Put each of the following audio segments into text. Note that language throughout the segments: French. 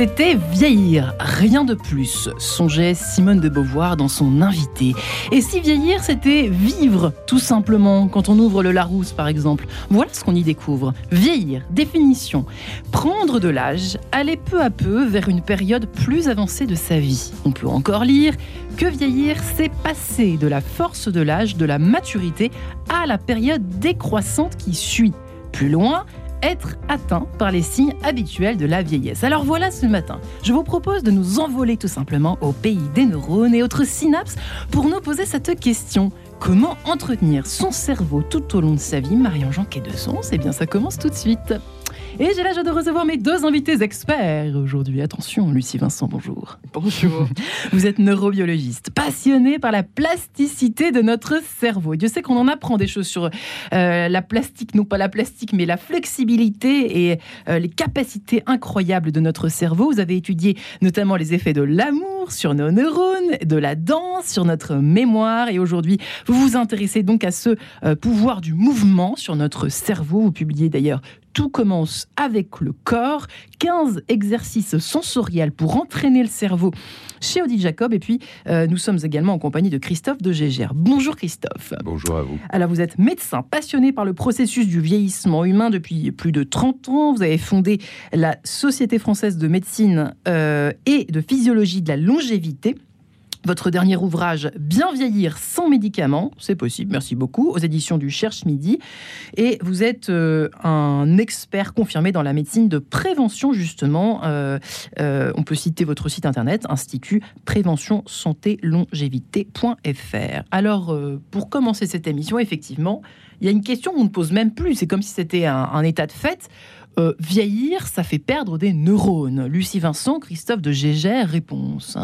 c'était vieillir, rien de plus, songeait Simone de Beauvoir dans son invité. Et si vieillir, c'était vivre, tout simplement, quand on ouvre le Larousse par exemple. Voilà ce qu'on y découvre. Vieillir, définition. Prendre de l'âge, aller peu à peu vers une période plus avancée de sa vie. On peut encore lire que vieillir, c'est passer de la force de l'âge, de la maturité, à la période décroissante qui suit. Plus loin, être atteint par les signes habituels de la vieillesse. Alors voilà ce matin, je vous propose de nous envoler tout simplement au pays des neurones et autres synapses pour nous poser cette question. Comment entretenir son cerveau tout au long de sa vie? Marion-Jean Quai-de-Sons Eh bien ça commence tout de suite. Et j'ai la joie de recevoir mes deux invités experts aujourd'hui. Attention, Lucie Vincent, bonjour. Bonjour. Vous êtes neurobiologiste, passionné par la plasticité de notre cerveau. Dieu sait qu'on en apprend des choses sur euh, la plastique, non pas la plastique, mais la flexibilité et euh, les capacités incroyables de notre cerveau. Vous avez étudié notamment les effets de l'amour sur nos neurones, de la danse, sur notre mémoire. Et aujourd'hui, vous vous intéressez donc à ce euh, pouvoir du mouvement sur notre cerveau. Vous publiez d'ailleurs tout commence avec le corps. 15 exercices sensoriels pour entraîner le cerveau chez Odile Jacob. Et puis, euh, nous sommes également en compagnie de Christophe de Gégère. Bonjour Christophe. Bonjour à vous. Alors, vous êtes médecin passionné par le processus du vieillissement humain depuis plus de 30 ans. Vous avez fondé la Société française de médecine euh, et de physiologie de la longévité. Votre dernier ouvrage, Bien vieillir sans médicaments, c'est possible, merci beaucoup, aux éditions du Cherche Midi. Et vous êtes euh, un expert confirmé dans la médecine de prévention, justement. Euh, euh, on peut citer votre site internet, Institut Prévention Santé Longévité.fr. Alors, pour commencer cette émission, effectivement, il y a une question qu'on ne pose même plus. C'est comme si c'était un, état de fait. vieillir, ça fait perdre des neurones. Lucie Vincent, Christophe de Gégère, réponse.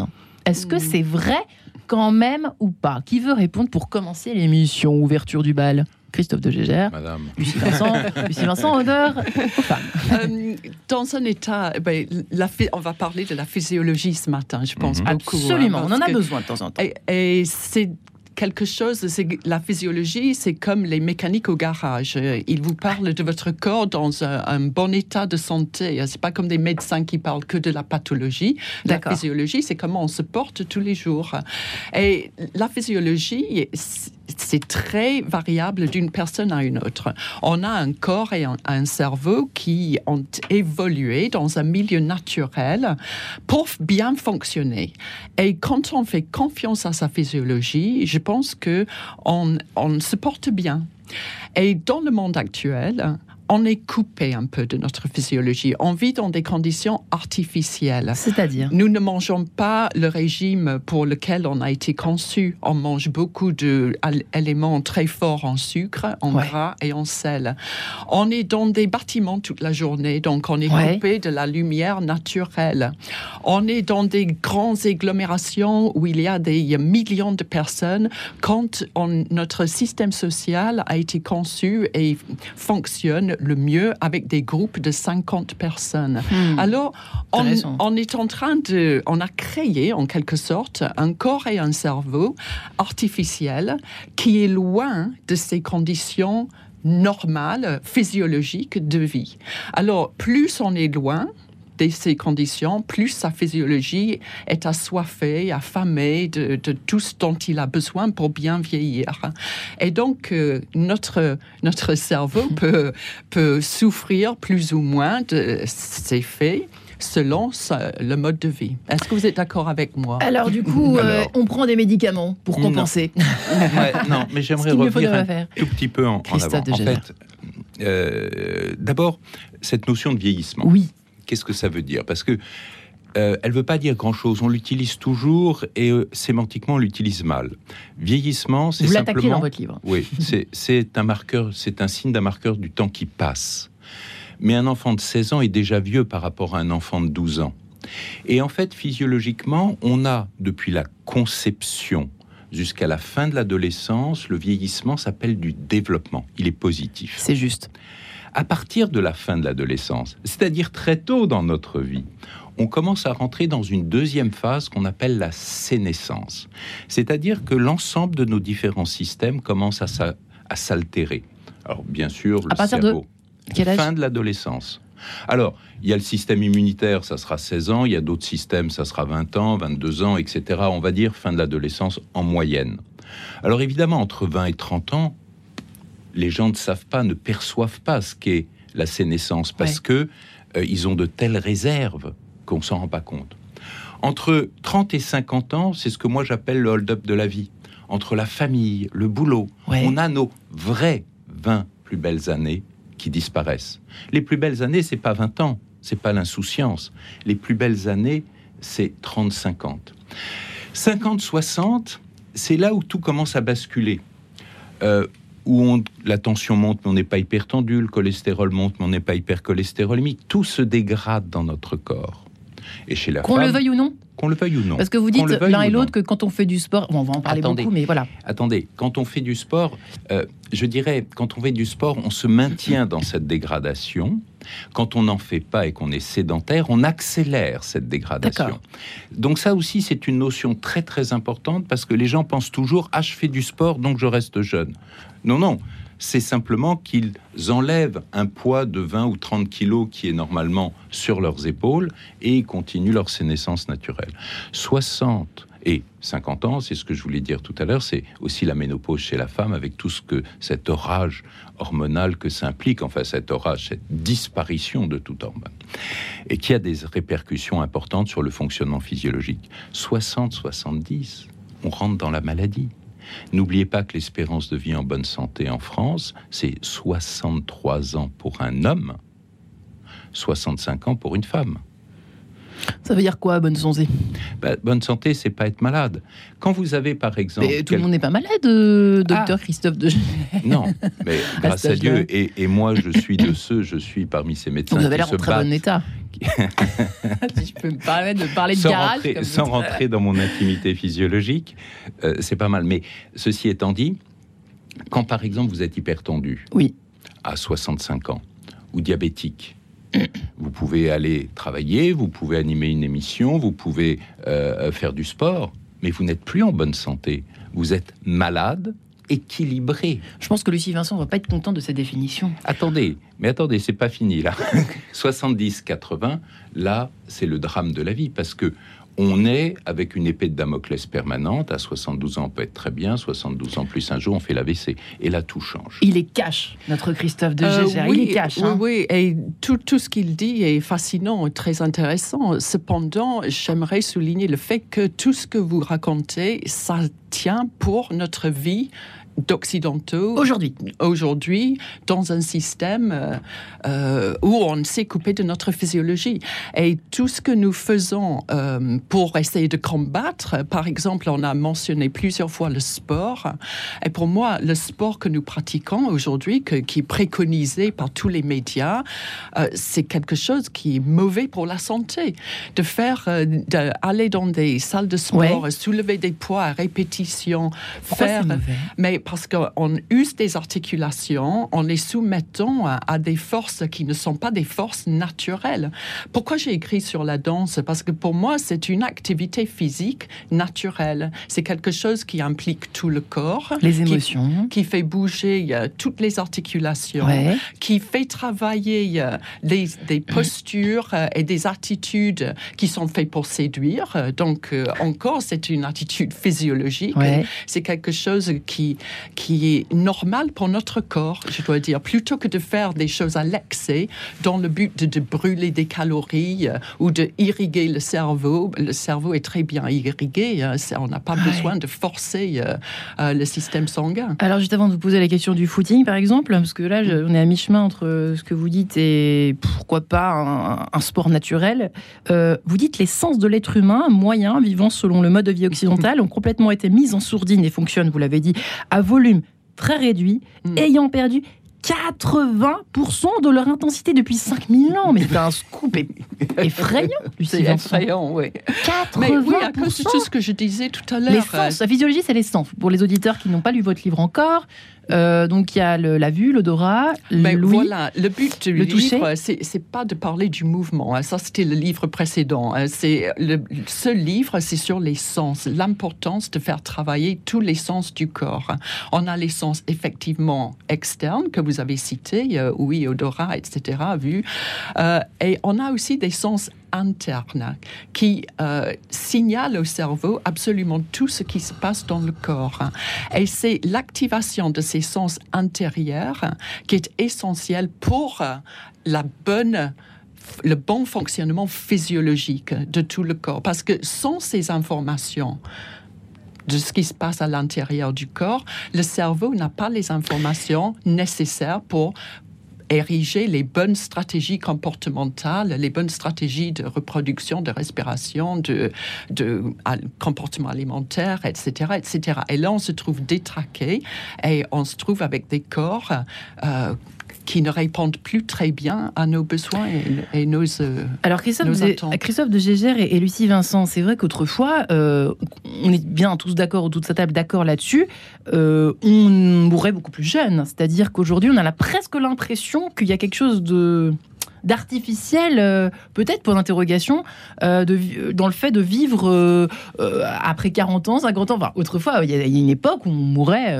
Est-ce que c'est vrai quand même ou pas? Qui veut répondre pour commencer l'émission Ouverture du bal? Christophe de Gégère. Madame. Lucie Vincent, Lucie Vincent honneur aux femmes. Euh, dans un état, eh ben, la, on va parler de la physiologie ce matin, je pense. Mm -hmm. beaucoup, Absolument, hein, on en a que, besoin de temps en temps. Et, et c'est quelque chose, c'est la physiologie, c'est comme les mécaniques au garage. Ils vous parlent de votre corps dans un, un bon état de santé. C'est pas comme des médecins qui parlent que de la pathologie. La physiologie, c'est comment on se porte tous les jours. Et la physiologie, c'est très variable d'une personne à une autre. On a un corps et un, cerveau qui ont évolué dans un milieu naturel pour bien fonctionner. Et quand on fait confiance à sa physiologie, je pense que on se porte bien. Et dans le monde actuel, on est coupé un peu de notre physiologie. On vit dans des conditions artificielles. C'est-à-dire Nous ne mangeons pas le régime pour lequel on a été conçu. On mange beaucoup d'éléments très forts en sucre, en ouais. gras et en sel. On est dans des bâtiments toute la journée, donc on est ouais. coupé de la lumière naturelle. On est dans des grandes agglomérations où il y a des millions de personnes. Quand on, notre système social a été conçu et fonctionne le mieux avec des groupes de 50 personnes. Hmm. Alors, on, on, est en train de... On a créé, en quelque sorte, un corps et un cerveau artificiel qui est loin de ces conditions normales, physiologiques de vie. Alors, plus on est loin, de ces conditions, plus sa physiologie est assoiffée, affamée de, de, tout ce dont il a besoin pour bien vieillir. Et donc, euh, notre, notre cerveau peut, peut souffrir plus ou moins de ces faits selon le mode de vie. Est-ce que vous êtes d'accord avec moi? Alors du coup, euh, on prend des médicaments pour compenser. Non, ouais, non mais j'aimerais revenir un tout petit peu en, en avant. En fait, euh, d'abord, cette notion de vieillissement. Oui. Qu'est-ce que ça veut dire? Parce que euh, elle veut pas dire grand-chose. On l'utilise toujours et euh, sémantiquement on l'utilise mal. Vieillissement, c'est Vous simplement. l'attaquez dans votre livre. Oui, c'est un marqueur, c'est un signe d'un marqueur du temps qui passe. Mais un enfant de 16 ans est déjà vieux par rapport à un enfant de 12 ans. Et en fait, physiologiquement, on a depuis la conception jusqu'à la fin de l'adolescence, le vieillissement s'appelle du développement. Il est positif. C'est juste à partir de la fin de l'adolescence, c'est-à-dire très tôt dans notre vie, on commence à rentrer dans une deuxième phase qu'on appelle la sénescence. C'est-à-dire que l'ensemble de nos différents systèmes commence à s'altérer. Alors bien sûr, le à partir cerveau, de quel âge? Fin de l'adolescence. Alors, il y a le système immunitaire, ça sera 16 ans, il y a d'autres systèmes, ça sera 20 ans, 22 ans, etc. On va dire fin de l'adolescence en moyenne. Alors évidemment, entre 20 et 30 ans, les gens ne savent pas, ne perçoivent pas ce qu'est la sénescence parce que euh, ils ont de telles réserves qu'on s'en rend pas compte. Entre 30 et 50 ans, c'est ce que moi j'appelle le hold-up de la vie. Entre la famille, le boulot, on a nos vraies 20 plus belles années qui disparaissent. Les plus belles années, c'est pas 20 ans, c'est pas l'insouciance. Les plus belles années, c'est 30-50. 50-60, c'est là où tout commence à basculer. Euh, où la tension monte, mais on n'est pas hypertendu, le cholestérol monte, mais on n'est pas hypercholestérolémique. Tout se dégrade dans notre corps. Et chez la Qu'on le veuille ou non qu'on le veuille ou non. Parce que vous dites l'un et l'autre que quand on fait du sport, on va en parler beaucoup, mais voilà. Attendez, quand on fait du sport, euh, je dirais, quand on fait du sport, on se maintient dans cette dégradation. Quand on n'en fait pas et qu'on est sédentaire, on accélère cette dégradation. Donc ça aussi, c'est une notion très très importante parce que les gens pensent toujours, ah, je fais du sport, donc je reste jeune. Non, non c'est simplement qu'ils enlèvent un poids de 20 ou 30 kilos qui est normalement sur leurs épaules et ils continuent leur sénescence naturelle. 60 et 50 ans, c'est ce que je voulais dire tout à l'heure, c'est aussi la ménopause chez la femme avec tout ce que cet orage hormonal que ça implique, enfin cet orage, cette disparition de toute hormone, et qui a des répercussions importantes sur le fonctionnement physiologique. 60-70, on rentre dans la maladie. N'oubliez pas que l'espérance de vie en bonne santé en France, c'est 63 ans pour un homme, 65 ans pour une femme. Ça veut dire quoi, bonne santé? Bah, Bonne santé, c'est pas être malade. Quand vous avez, par exemple... Mais tout le monde n'est pas malade, euh, docteur ah. Christophe de Non, mais grâce à Dieu, et, moi, je suis de ceux, je suis parmi ces médecins Vous avez l'air en très bon état. si je peux me permettre de parler de sans garage. Rentrer, sans rentrer dans mon intimité physiologique, euh, c'est pas mal. Mais ceci étant dit, quand par exemple vous êtes hypertendu, oui. à 65 ans, ou diabétique, vous pouvez aller travailler, vous pouvez animer une émission, vous pouvez euh, faire du sport, mais vous n'êtes plus en bonne santé. Vous êtes malade, équilibré. Je pense que Lucie Vincent ne va pas être content de cette définition. Attendez, mais attendez, c'est pas fini là. 70-80, là, c'est le drame de la vie parce que on est avec une épée de Damoclès permanente. À 72 ans, on peut être très bien. 72 ans plus un jour, on fait l'AVC. Et là, tout change. Il est cash, notre Christophe de euh, oui, il est cash. Hein. Oui, et tout, tout ce qu'il dit est fascinant, très intéressant. Cependant, j'aimerais souligner le fait que tout ce que vous racontez, ça tient pour notre vie d'occidentaux. Aujourd'hui. Aujourd'hui dans un système euh, euh, où on s'est coupé de notre physiologie. Et tout ce que nous faisons euh, pour essayer de combattre par exemple on a mentionné plusieurs fois le sport. Et pour moi le sport que nous pratiquons aujourd'hui qui est préconisé par tous les médias c'est quelque chose qui est mauvais pour la santé. De faire d'aller dans des salles de sport soulever des poids à répétition faire mais parce qu'on use des articulations en les soumettant à, des forces qui ne sont pas des forces naturelles. Pourquoi j'ai écrit sur la danse? Parce que pour moi, c'est une activité physique naturelle. C'est quelque chose qui implique tout le corps. Les émotions. Qui, fait bouger euh, toutes les articulations. Qui fait travailler euh, des, postures euh, et des attitudes qui sont faites pour séduire. Donc, encore, c'est une attitude physiologique. C'est quelque chose qui, qui est normal pour notre corps, je dois dire, plutôt que de faire des choses à l'excès dans le but de, brûler des calories euh, ou de irriguer le cerveau. Le cerveau est très bien irrigué, hein, on n'a pas besoin de forcer euh, euh, le système sanguin. Alors juste avant de vous poser la question du footing, par exemple, parce que là, on est à mi-chemin entre ce que vous dites et pourquoi pas un, sport naturel. vous dites les sens de l'être humain, moyen, vivant selon le mode de vie occidental, ont complètement été mis en sourdine et fonctionnent, vous l'avez dit, à volume très réduit, hmm. ayant perdu 80% de leur intensité depuis 5000 ans. Mais c'est un scoop effrayant, C'est effrayant, oui. 80%. Mais oui, à cause de tout ce que je disais tout à l'heure. L'essence, la physiologie, c'est l'essence. Pour les auditeurs qui n'ont pas lu votre livre encore, euh, donc il y a la vue, l'odorat, l'ouïe. Voilà, le but du le livre, c'est pas de parler du mouvement. Hein. Ça, c'était le livre précédent. Hein. C'est ce livre, c'est sur les sens, l'importance de faire travailler tous les sens du corps. On a les sens effectivement externes que vous vous avez cités, euh, oui, odorat, etc., vu. et on a aussi des sens internes qui signalent au cerveau absolument tout ce qui se passe dans le corps. Et c'est l'activation de ces sens intérieurs qui est essentielle pour la bonne le bon fonctionnement physiologique de tout le corps. Parce que sans ces informations, de ce qui se passe à l'intérieur du corps, le cerveau n'a pas les informations nécessaires pour ériger les bonnes stratégies comportementales, les bonnes stratégies de reproduction, de respiration, de, comportement alimentaire, etc., etc. Et là, on se trouve détraqué et on se trouve avec des corps euh, qui ne répondent plus très bien à nos besoins et, nos euh, Alors Christophe, de, Christophe de Gégère et, Lucie Vincent, c'est vrai qu'autrefois, euh, on est bien tous d'accord autour de sa table d'accord là-dessus, euh, on mourrait beaucoup plus jeune. C'est-à-dire qu'aujourd'hui, on a presque l'impression qu'il y a quelque chose de d'artificiel, peut-être pour l'interrogation, dans le fait de vivre après 40 ans, 50 ans. Enfin, autrefois, il y, a une époque où on mourait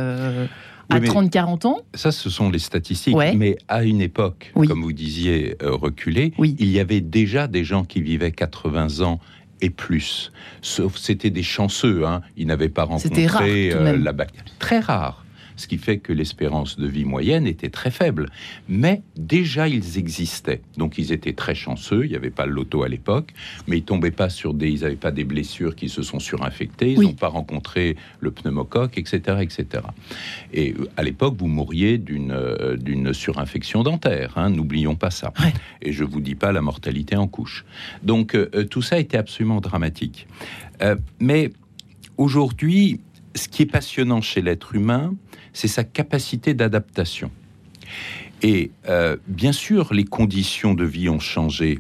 à 30-40 ans Ça, ce sont les statistiques. Mais à une époque, comme vous disiez, euh, reculée, il y avait déjà des gens qui vivaient 80 ans et plus. Sauf c'était des chanceux, hein. ils n'avaient pas rencontré euh, la bactérie. Très rare ce qui fait que l'espérance de vie moyenne était très faible. Mais déjà, ils existaient. Donc, ils étaient très chanceux. Il n'y avait pas le loto à l'époque, mais ils tombaient pas sur des, ils n'avaient pas des blessures qui se sont surinfectées. Ils n'ont pas rencontré le pneumocoque, etc., etc. Et euh, à l'époque, vous mouriez d'une euh, d'une surinfection dentaire. Hein, N'oublions pas ça. Et je vous dis pas la mortalité en couche. Donc, euh, tout ça était absolument dramatique. mais aujourd'hui, ce qui est passionnant chez l'être humain, c'est sa capacité d'adaptation. Et euh, bien sûr, les conditions de vie ont changé.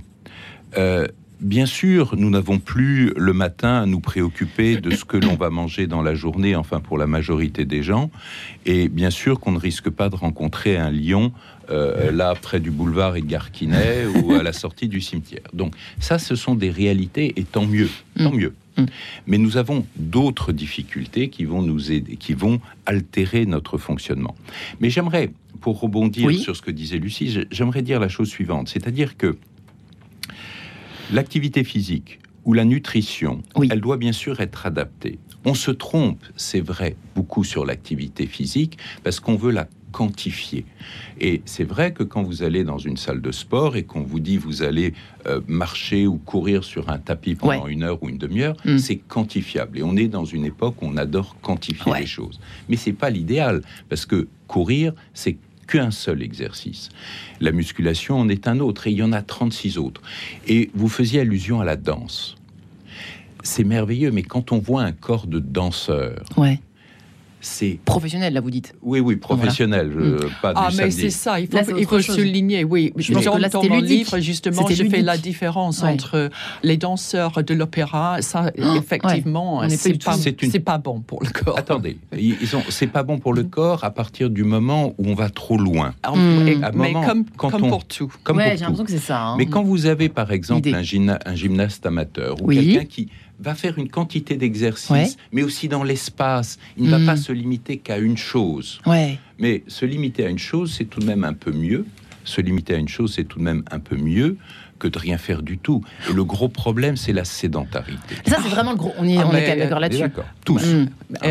Euh, bien sûr, nous n'avons plus le matin à nous préoccuper de ce que l'on va manger dans la journée, enfin pour la majorité des gens. Et bien sûr qu'on ne risque pas de rencontrer un lion euh, là près du boulevard Edgar Quinet ou à la sortie du cimetière. Donc ça, ce sont des réalités et tant mieux, tant mm. mieux. Mm. Mais nous avons d'autres difficultés qui vont nous aider, qui vont altérer notre fonctionnement. Mais j'aimerais, pour rebondir sur ce que disait Lucie, j'aimerais dire la chose suivante, c'est-à-dire que l'activité physique ou la nutrition, elle doit bien sûr être adaptée. On se trompe, c'est vrai, beaucoup sur l'activité physique parce qu'on veut la quantifier. Et c'est vrai que quand vous allez dans une salle de sport et qu'on vous dit vous allez euh, marcher ou courir sur un tapis pendant une heure ou une demi-heure, mm. c'est quantifiable. Et on est dans une époque où on adore quantifier les choses. Mais c'est pas l'idéal parce que courir, c'est qu'un seul exercice. La musculation en est un autre et il y en a 36 autres. Et vous faisiez allusion à la danse. C'est merveilleux, mais quand on voit un corps de danseur, ouais c'est professionnel là vous dites. Oui oui professionnel, pas Ah mais c'est ça, il faut, il faut souligner. Oui, je pense que là, dans mon livre justement, je fais la différence entre les danseurs de l'opéra. Ça effectivement, c'est pas, c'est pas bon pour le corps. Attendez, ils ont, c'est pas bon pour le corps à partir du moment où on va trop loin. Ah, mm. mais comme, quand comme pour tout. Comme ouais, j'ai l'impression que c'est ça. Hein. Mais quand vous avez par exemple un, un, gymnaste amateur ou quelqu'un qui va faire une quantité d'exercices, mais aussi dans l'espace. Il ne va pas hmm. se limiter qu'à une chose. Mais se limiter à une chose, c'est tout de même un peu mieux. Se limiter à une chose, c'est tout de même un peu mieux que de rien faire du tout. Et le gros problème, c'est la sédentarité. Ça, c'est vraiment le gros. On est, ah, on est d'accord là-dessus. Tous. Mm.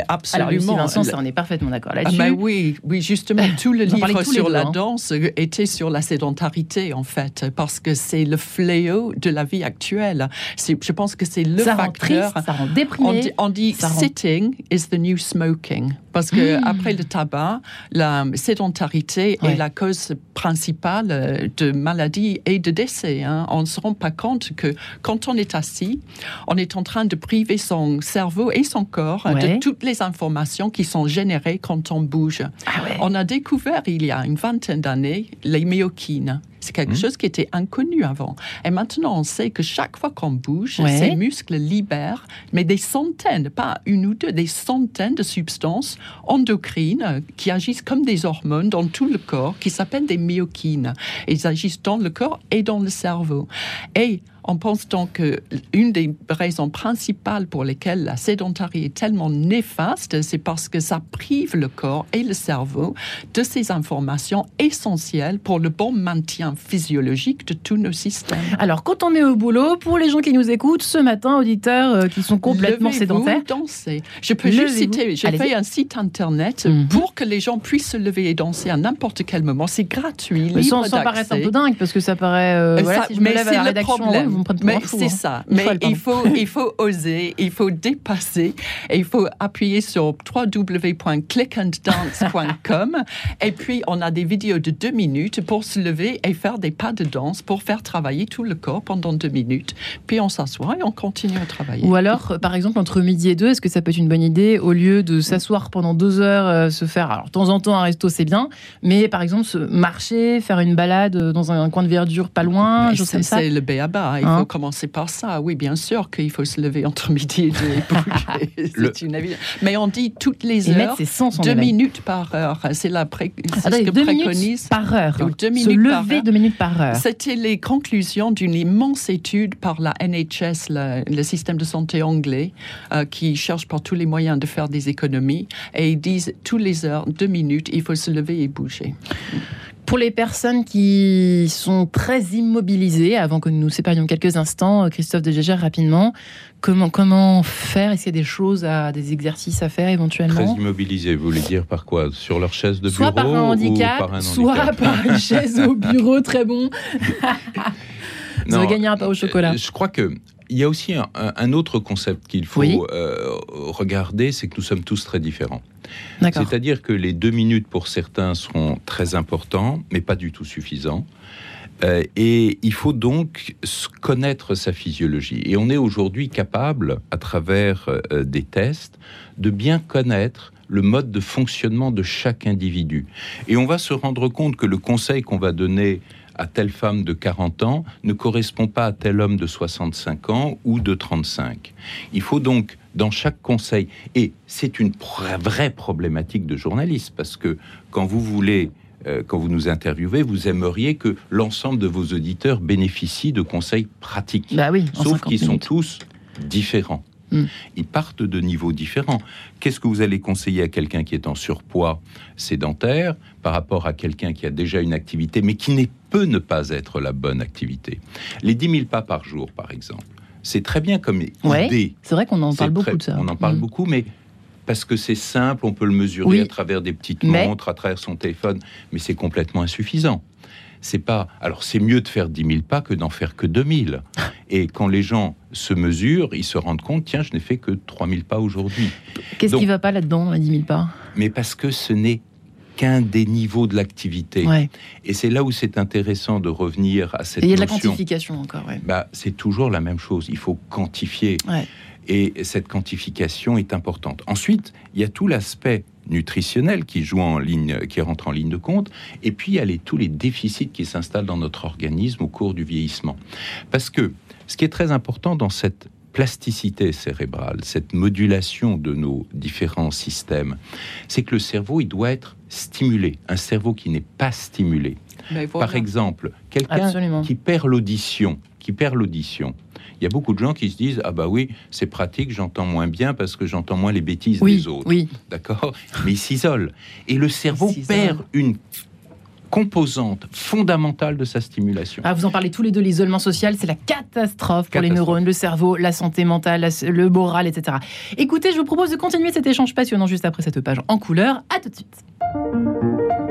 Absolument. Alors, Vincent, ça, on est parfaitement d'accord ah, là-dessus. Ah, oui, oui, justement, tout le livre sur la hein. danse était sur la sédentarité, en fait, parce que c'est le fléau de la vie actuelle. Je pense que c'est le ça facteur. Rend triste, ça rend déprimé. On dit, sitting is the new smoking. Parce que mm. après le tabac, la sédentarité est la cause principale de maladies et de décès. Hein. On ne se rend pas compte que quand on est assis, on est en train de priver son cerveau et son corps de toutes les informations qui sont générées quand on bouge. Ah on a découvert il y a une vingtaine d'années les myokines. C'est quelque mmh. chose qui était inconnu avant. Et maintenant, on sait que chaque fois qu'on bouge, ces muscles libèrent, mais des centaines, pas une ou deux, des centaines de substances endocrines qui agissent comme des hormones dans tout le corps, qui s'appellent des myokines. Ils agissent dans le corps et dans le cerveau. Et On pense donc que une des raisons principales pour lesquelles la sédentarité est tellement néfaste, c'est parce que ça prive le corps et le cerveau de ces informations essentielles pour le bon maintien physiologique de tous nos systèmes. Alors, quand on est au boulot, pour les gens qui nous écoutent, ce matin, auditeurs euh, qui sont complètement sédentaires. danser. Je peux juste citer, j'ai fait un site internet Mhm. pour que les gens puissent se lever et danser à n'importe quel moment. C'est gratuit, Mais libre sans paraître un peu dingue, parce que ça paraît. euh, Euh, voilà, ça- si je me mais lève à c'est la le rédaction, problème. Me pour mais c'est hein. ça. Une Mais folle, il faut, il faut oser, il faut dépasser, et il faut appuyer sur www.clickanddance.com. et puis, on a des vidéos de deux minutes pour se lever et faire des pas de danse pour faire travailler tout le corps pendant deux minutes. Puis, on s'assoit et on continue à travailler. Ou alors, euh, par exemple, entre midi et deux, est-ce que ça peut être une bonne idée, au lieu de s'asseoir pendant deux heures, euh, se faire, alors de temps en temps un resto c'est bien, mais par exemple se marcher, faire une balade euh, dans un coin de verdure pas loin, choses C'est ça? c'est le béaba. Il Hein faut commencer par ça. Oui, bien sûr qu'il faut se lever entre midi et deux et. Le- une. Mais on dit toutes les Et heures, sens deux éveil. minutes par heure. C'est la pré- c'est ce que deux préconise. par heure. Deux se par lever heure. deux minutes par heure. C'était les conclusions d'une immense étude par la NHS, le, le système de santé anglais, euh, qui cherche par tous les moyens de faire des économies. Et ils disent tous les heures, deux minutes, il faut se lever et bouger. Pour les personnes qui sont très immobilisées, avant que nous nous séparions quelques instants, euh, Christophe de Gégère, rapidement, comment, comment faire? Est-ce qu'il y a des choses, à, des exercices à faire Très éventuellement immobilisés, vous voulez dire par quoi? Sur leur chaise de bureau Soit par un handicap, ou par un soit handicap par une chaise au bureau, très bon. Vous avez gagné un pain au chocolat. Je crois que il y a aussi un, autre concept qu'il faut Oui. euh, regarder, c'est que nous sommes tous très différents. C'est-à-dire que les deux minutes pour certains seront très importants, mais pas du tout suffisants. Euh, et il faut donc connaître sa physiologie. Et on est aujourd'hui capable, à travers euh, des tests, de bien connaître le mode de fonctionnement de chaque individu. Et on va se rendre compte que le conseil qu'on va donner à telle femme de 40 ans ne correspond pas à tel homme de 65 ans ou de 35. Il faut donc, dans chaque conseil, et c'est une vraie problématique de journaliste, parce que quand vous voulez, euh, quand vous nous interviewez, vous aimeriez que l'ensemble de vos auditeurs bénéficient de conseils pratiques, Bah oui, sauf 50 qu'ils sont tous différents. Hmm. Ils partent de niveaux différents. Qu'est-ce que vous allez conseiller à quelqu'un qui est en surpoids sédentaire par rapport à quelqu'un qui a déjà une activité, mais qui n'est peut ne pas être la bonne activité? Les 10 000 pas par jour, par exemple, c'est très bien comme Ouais, idée. C'est vrai qu'on en parle très- beaucoup de ça. On en parle Mm. beaucoup, mais parce que c'est simple, on peut le mesurer Oui. à travers des petites montres, à travers son téléphone, mais c'est complètement insuffisant. C'est pas. Alors, c'est mieux de faire 10 000 pas que d'en faire que 2 000. Et quand les gens se mesurent, ils se rendent compte tiens, je n'ai fait que 3 000 pas aujourd'hui. Qu'est-ce qui va pas là-dedans, à 10 000 pas? Mais parce que ce n'est qu'un des niveaux de l'activité. Ouais. Et c'est là où c'est intéressant de revenir à cette Et il y a de la quantification encore, ouais. Bah, c'est toujours la même chose. Il faut quantifier. Ouais. Et cette quantification est importante. Ensuite, il y a tout l'aspect nutritionnel qui joue en ligne, qui rentre en ligne de compte. Et puis, il y a les- tous les déficits qui s'installent dans notre organisme au cours du vieillissement. Parce que ce qui est très important dans cette plasticité cérébrale, cette modulation de nos différents systèmes, c'est que le cerveau, il doit être stimulé. Un cerveau qui n'est pas stimulé. Voilà. Par exemple, quelqu'un qui perd l'audition, qui perd l'audition. Il y a beaucoup de gens qui se disent ah bah oui c'est pratique j'entends moins bien parce que j'entends moins les bêtises Oui, des autres oui. d'accord? Mais ils s'isolent et le cerveau perd une composante fondamentale de sa stimulation Ah, vous en parlez tous les deux, l'isolement social, c'est la catastrophe pour les neurones, le cerveau, la santé mentale, la- le moral, etc. Écoutez, je vous propose de continuer cet échange passionnant juste après cette page en couleur. À tout de suite.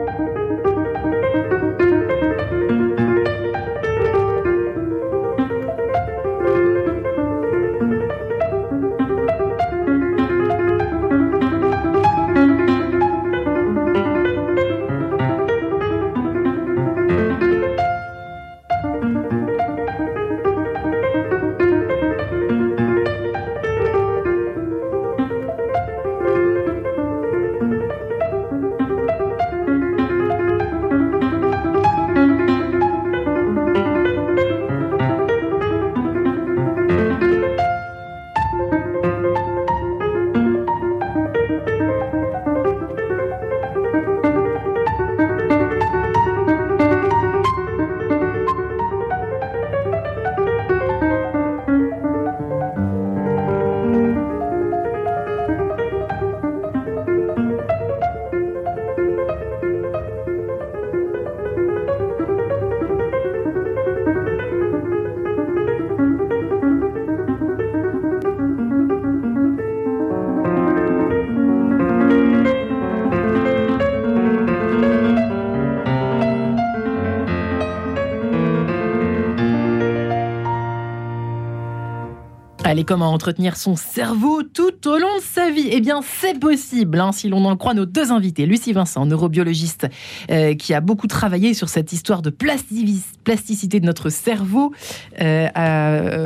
Comment entretenir son cerveau tout au long de sa vie Eh bien, c'est possible, hein, si l'on en croit nos deux invités. Lucie Vincent, neurobiologiste, euh, qui a beaucoup travaillé sur cette histoire de plasticité de notre cerveau, euh,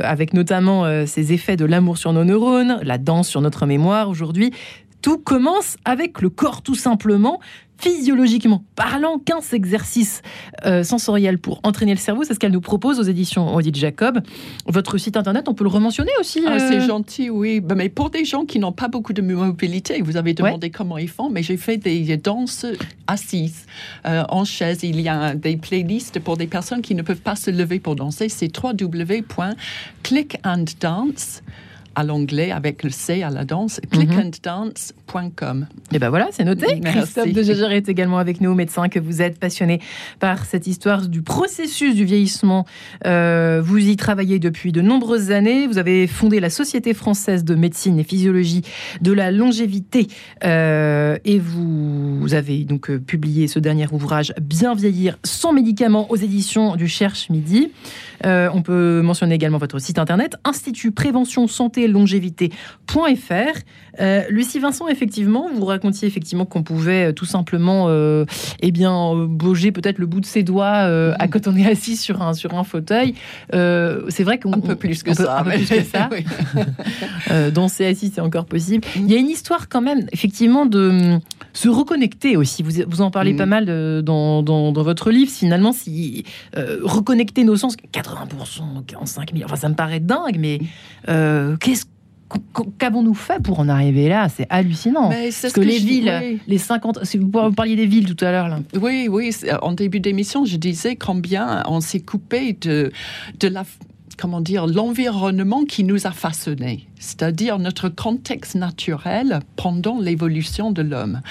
avec notamment euh, ces effets de l'amour sur nos neurones, la danse sur notre mémoire aujourd'hui. Tout commence avec le corps, tout simplement physiologiquement parlant, 15 exercices euh, sensoriels pour entraîner le cerveau. C'est ce qu'elle nous propose aux éditions Odile Jacob. Votre site internet, on peut le rementionner aussi ah, C'est euh gentil, oui. Ben, mais pour des gens qui n'ont pas beaucoup de mobilité, vous avez demandé comment ils font, mais j'ai fait des danses assises euh, en chaise. Il y a des playlists pour des personnes qui ne peuvent pas se lever pour danser. C'est www.clickanddance.com à l'anglais avec le C à la danse, mhm. clickanddance.com. Et ben voilà, c'est noté. Christophe de Gégère est également avec nous, médecin que vous êtes passionné par cette histoire du processus du vieillissement. Euh, vous y travaillez depuis de nombreuses années. Vous avez fondé la Société française de médecine et physiologie de la longévité euh, et vous, avez donc euh, publié ce dernier ouvrage Bien vieillir sans médicaments aux éditions du Cherche Midi. On peut mentionner également votre site internet Institut Prévention Santé longévité.fr. Euh, Lucie Vincent, effectivement, vous racontiez effectivement qu'on pouvait euh, tout simplement euh, eh bien, bouger peut-être le bout de ses doigts à quand on est assis sur un, sur un fauteuil. c'est vrai qu'on peut plus que ça. Un peu plus que ça. danser assis, c'est encore possible. Mm. Il y a une histoire quand même, effectivement, de mm, se reconnecter aussi. Vous, vous en parlez mm. pas mal dans, dans, votre livre. Finalement, si reconnecter nos sens, 80%, 45 000, enfin ça me paraît dingue, mais qu'avons-nous fait pour en arriver là? C'est hallucinant. Parce que, les villes, les 50, si vous parliez des villes tout à l'heure. Oui, oui. En début d'émission, je disais combien on s'est coupé de, de la comment dire, l'environnement qui nous a façonnés c'est-à-dire notre contexte naturel pendant l'évolution de l'homme.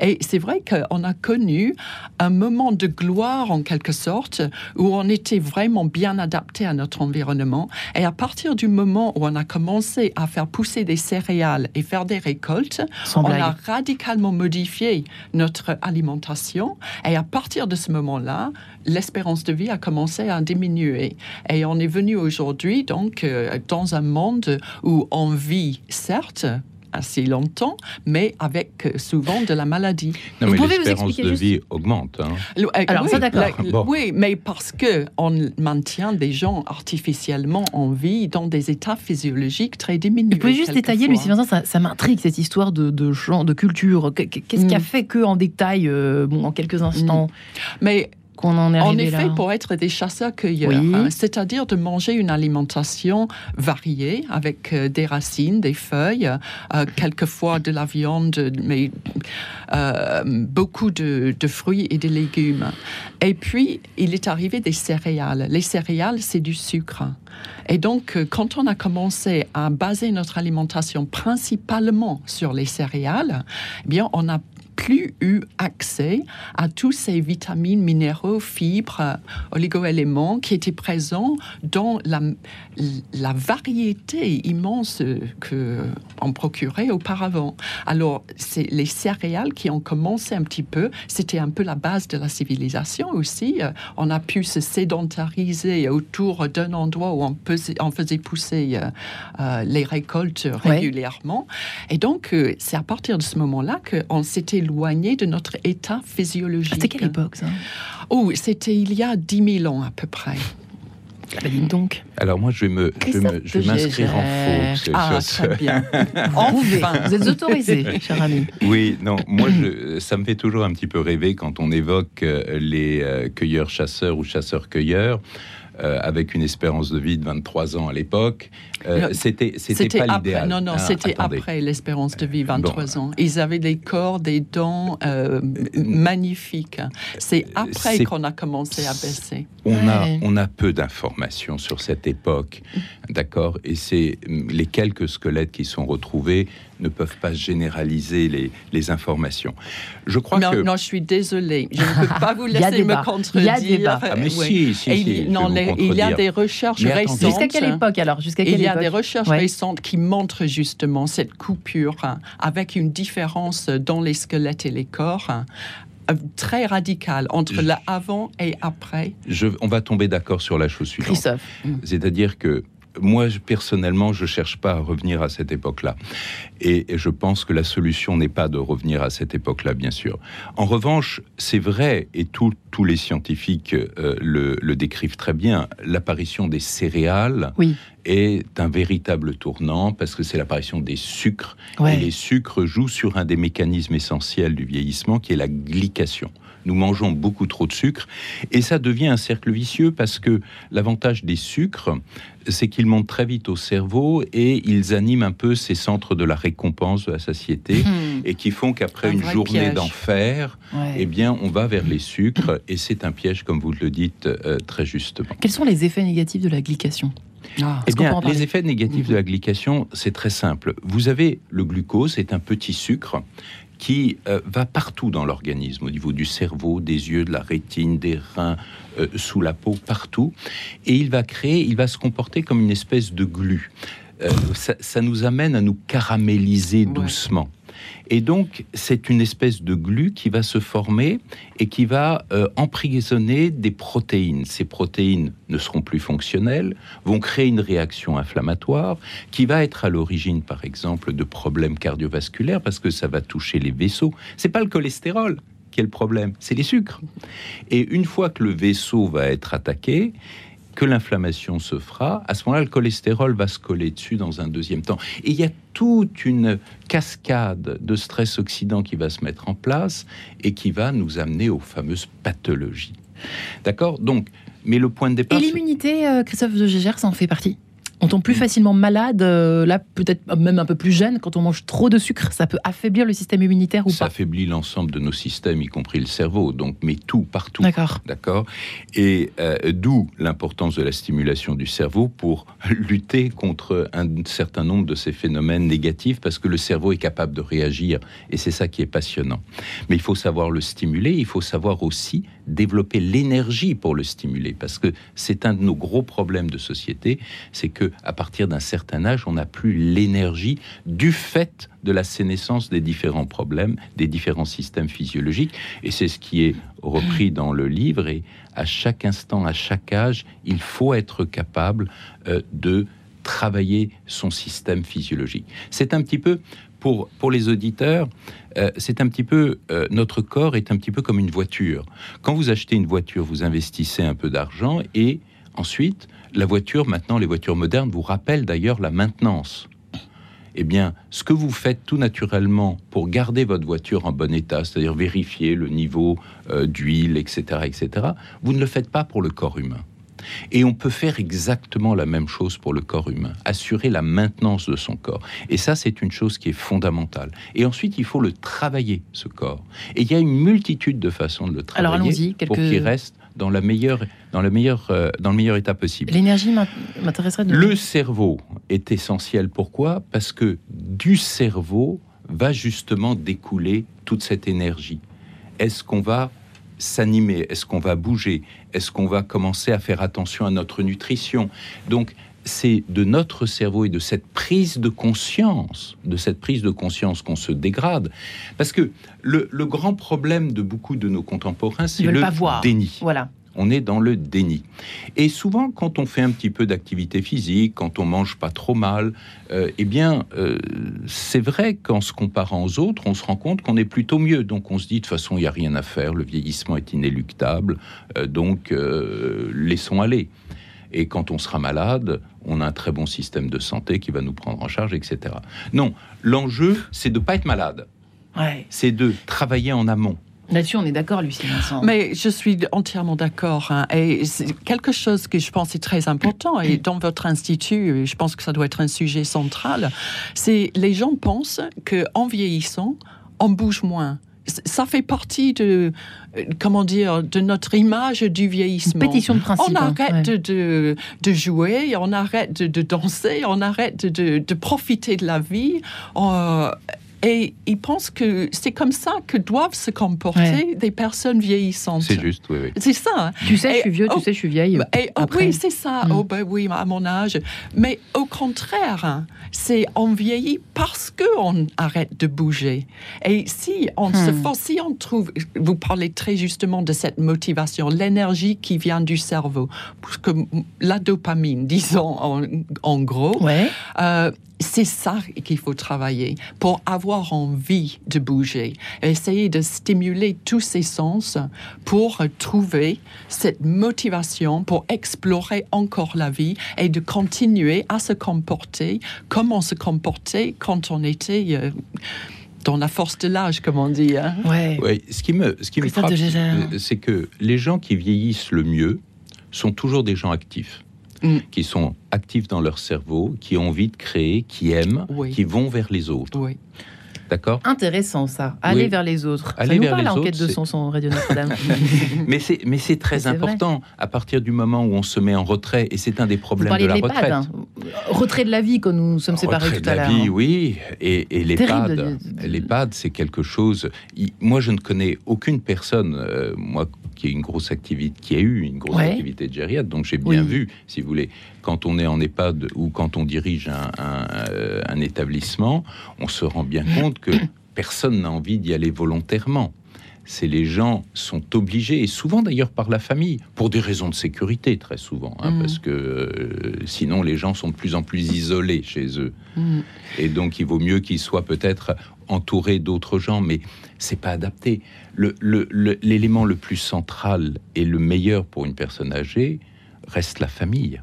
Et c'est vrai qu'on a connu un moment de gloire en quelque sorte où on était vraiment bien adapté à notre environnement. Et à partir du moment où on a commencé à faire pousser des céréales et faire des récoltes, on a radicalement modifié notre alimentation. Et à partir de ce moment-là, l'espérance de vie a commencé à diminuer. Et on est venu aujourd'hui donc euh, dans un monde où on vit, certes, assez longtemps, mais avec euh, souvent de la maladie. Non, mais l'espérance de vie augmente. Hein. Euh, Alors, oui, ça, d'accord. Oui, mais parce que on maintient des gens artificiellement en vie dans des états physiologiques très diminués. Vous pouvez juste détailler, Lucie Vincent, ça, ça m'intrigue cette histoire de, de de culture. Qu'est-ce qui a mm. fait que, en détail, euh, bon, en quelques instants mm. Mais en effet, pour être des chasseurs-cueilleurs, hein, c'est-à-dire de manger une alimentation variée avec euh, des racines, des feuilles, euh, quelquefois de la viande, mais euh, beaucoup de, fruits et de légumes. Et puis, il est arrivé des céréales. Les céréales, c'est du sucre. Et donc, quand on a commencé à baser notre alimentation principalement sur les céréales, eh bien, on a plus eu accès à tous ces vitamines, minéraux, fibres, oligoéléments qui étaient présents dans la, la variété immense que on procurait auparavant. Alors, c'est les céréales qui ont commencé un petit peu. C'était un peu la base de la civilisation aussi. On a pu se sédentariser autour d'un endroit où on, on faisait pousser euh, euh, les récoltes régulièrement. Et donc, euh, c'est à partir de ce moment-là qu'on s'était éloigné de notre état physiologique. C'était quelle époque, ça? Oh, c'était il y a 10 000 ans à peu près. Ah bah, donc. Alors moi, je vais me, je m'inscrire en faux. Ah, très bien. enfin, vous êtes autorisé, cher ami. Oui, non, moi, je, ça me fait toujours un petit peu rêver quand on évoque euh, les euh, cueilleurs-chasseurs ou chasseurs-cueilleurs. Euh, avec une espérance de vie de 23 ans à l'époque. Euh, c'était c'était pas l'idéal. Non, non, ah, c'était après l'espérance de vie, 23 ans. Ils avaient des corps, des dents euh, magnifiques. C'est après qu'on a commencé à baisser. On, a, on a peu d'informations sur cette époque, d'accord Et c'est les quelques squelettes qui sont retrouvés ne peuvent pas généraliser les, les informations. Je crois non, que... Non, je suis désolée. Je ne peux pas vous laisser me contredire. Il y a débat. Ah, mais si, si, il, non, il y a des recherches récentes. Jusqu'à quelle époque alors? Jusqu'à Il y a des recherches récentes qui montrent justement cette coupure hein, avec une différence dans les squelettes et les corps hein, très radicale entre l'avant et après. Je, on va tomber d'accord sur la chose suivante. C'est-à-dire que moi, personnellement, je cherche pas à revenir à cette époque-là. Et, je pense que la solution n'est pas de revenir à cette époque-là, bien sûr. En revanche, c'est vrai, et tous les scientifiques euh, le, décrivent très bien, l'apparition des céréales est un véritable tournant parce que c'est l'apparition des sucres. Et les sucres jouent sur un des mécanismes essentiels du vieillissement qui est la glycation nous mangeons beaucoup trop de sucre, et ça devient un cercle vicieux parce que l'avantage des sucres, c'est qu'ils montent très vite au cerveau et ils animent un peu ces centres de la récompense, de la satiété, hmm. et qui font qu'après une journée d'enfer, eh bien, on va vers les sucres, et c'est un piège, comme vous le dites euh, très justement. Quels sont les effets négatifs de la glycation? Ah. eh bien, les effets négatifs de la glycation, c'est très simple. Vous avez le glucose, c'est un petit sucre qui euh, va partout dans l'organisme, au niveau du cerveau, des yeux, de la rétine, des reins, euh, sous la peau, partout. Et il va créer, il va se comporter comme une espèce de glu. Euh, ça, nous amène à nous caraméliser doucement. Et donc, c'est une espèce de glu qui va se former et qui va euh, emprisonner des protéines. Ces protéines ne seront plus fonctionnelles, vont créer une réaction inflammatoire qui va être à l'origine, par exemple, de problèmes cardiovasculaires parce que ça va toucher les vaisseaux. C'est pas le cholestérol qui est le problème, c'est les sucres. Et une fois que le vaisseau va être attaqué, que l'inflammation se fera, à ce moment-là, le cholestérol va se coller dessus dans un deuxième temps. Et il y a toute une cascade de stress oxydant qui va se mettre en place et qui va nous amener aux fameuses pathologies. D'accord? Donc, mais le point de départ. Et l'immunité, euh, Christophe de Gégère, ça en fait partie? On tombe plus facilement malade, euh, là peut-être même un peu plus jeune, quand on mange trop de sucre, ça peut affaiblir le système immunitaire ou ça pas Ça affaiblit l'ensemble de nos systèmes, y compris le cerveau, donc mais tout, partout. D'accord. D'accord. Et euh, d'où l'importance de la stimulation du cerveau pour lutter contre un certain nombre de ces phénomènes négatifs, parce que le cerveau est capable de réagir, et c'est ça qui est passionnant. Mais il faut savoir le stimuler, il faut savoir aussi développer l'énergie pour le stimuler, parce que c'est un de nos gros problèmes de société, c'est que à partir d'un certain âge, on n'a plus l'énergie du fait de la sénescence des différents problèmes, des différents systèmes physiologiques. Et c'est ce qui est repris dans le livre. Et à chaque instant, à chaque âge, il faut être capable euh, de travailler son système physiologique. C'est un petit peu, pour, pour les auditeurs, euh, c'est un petit peu, euh, notre corps est un petit peu comme une voiture. Quand vous achetez une voiture, vous investissez un peu d'argent et ensuite, la voiture, maintenant, les voitures modernes vous rappellent d'ailleurs la maintenance. Eh bien, ce que vous faites tout naturellement pour garder votre voiture en bon état, c'est-à-dire vérifier le niveau euh, d'huile, etc., etc., vous ne le faites pas pour le corps humain. Et on peut faire exactement la même chose pour le corps humain, assurer la maintenance de son corps. Et ça, c'est une chose qui est fondamentale. Et ensuite, il faut le travailler, ce corps. Et il y a une multitude de façons de le travailler pour qu'il reste dans, la meilleure, dans, le meilleur, euh, dans le meilleur état possible. L'énergie m'intéresserait de... Le cerveau est essentiel. Pourquoi? Parce que du cerveau va justement découler toute cette énergie. Est-ce qu'on va s'animer? Est-ce qu'on va bouger? Est-ce qu'on va commencer à faire attention à notre nutrition? Donc, c'est de notre cerveau et de cette prise de conscience, de cette prise de conscience qu'on se dégrade. Parce que le, grand problème de beaucoup de nos contemporains, c'est le déni. Voilà on est dans le déni. Et souvent, quand on fait un petit peu d'activité physique, quand on mange pas trop mal, euh, eh bien, euh, c'est vrai qu'en se comparant aux autres, on se rend compte qu'on est plutôt mieux. Donc, on se dit de toute façon, il n'y a rien à faire, le vieillissement est inéluctable, euh, donc laissons aller. Et quand on sera malade, on a un très bon système de santé qui va nous prendre en charge, etc. Non, l'enjeu, c'est de ne pas être malade. C'est de travailler en amont. Là-dessus, on est d'accord, Lucie Vincent. Mais je suis entièrement d'accord. Hein. Et c'est quelque chose que je pense est très important. Et dans votre institut, je pense que ça doit être un sujet central. C'est les gens pensent que en vieillissant, on bouge moins ça fait partie de comment dire de notre image du vieillissement. Une pétition de principe. On arrête de, de, jouer, on arrête de, danser, on arrête de, profiter de la vie. Et ils pensent que c'est comme ça que doivent se comporter Ouais. des personnes vieillissantes. C'est juste, oui, oui. C'est ça. hein. Tu sais, je suis vieux, oh, tu sais, je suis vieille. Et, oh, Après. oui, c'est ça. Mm. Oh, ben oui, à mon âge. Mais au contraire, hein, c'est on vieillit parce qu'on arrête de bouger. Et si on se Hmm. force, si on trouve, vous parlez très justement de cette motivation, l'énergie qui vient du cerveau, parce que la dopamine, disons en, en gros, Ouais. euh, c'est ça qu'il faut travailler pour avoir envie de bouger. Essayer de stimuler tous ses sens pour trouver cette motivation pour explorer encore la vie et de continuer à se comporter comme on se comportait quand on était euh, dans la force de l'âge, comme on dit. hein. Ouais. Ouais, ce qui me, ce qui me frappe, c'est que les gens qui vieillissent le mieux sont toujours des gens actifs, Mm. qui sont actifs dans leur cerveau, qui ont envie de créer, qui aiment, Oui. qui vont vers les autres. Oui. D'accord? Intéressant ça. Aller Oui. vers les autres. Aller ça nous vers parle l'enquête de son son Radio Notre-Dame. Mais c'est, mais c'est très important à partir du moment où on se met en retrait, et c'est un des problèmes de de la l'EHPAD. retraite. hein. Retrait de la vie quand nous sommes séparés Retrait tout de à la l'heure. vie, hein. oui. Et, et l'EHPAD, de- de- l'EHPAD, c'est quelque chose. Moi, je ne connais aucune personne, euh, moi, qui a une grosse activité, qui a eu une grosse Ouais. activité de gériatre. Donc, j'ai bien Oui. vu, si vous voulez, quand on est en EHPAD ou quand on dirige un, un, euh, un établissement, on se rend bien compte que personne n'a envie d'y aller volontairement. C'est les gens sont obligés, et souvent d'ailleurs par la famille, pour des raisons de sécurité très souvent, hein, Mm. parce que euh, sinon les gens sont de plus en plus isolés chez eux. Mm. Et donc, il vaut mieux qu'il soit peut-être entouré d'autres gens, mais c'est pas adapté. Le- le- L'élément le, plus central et le meilleur pour une personne âgée reste la famille.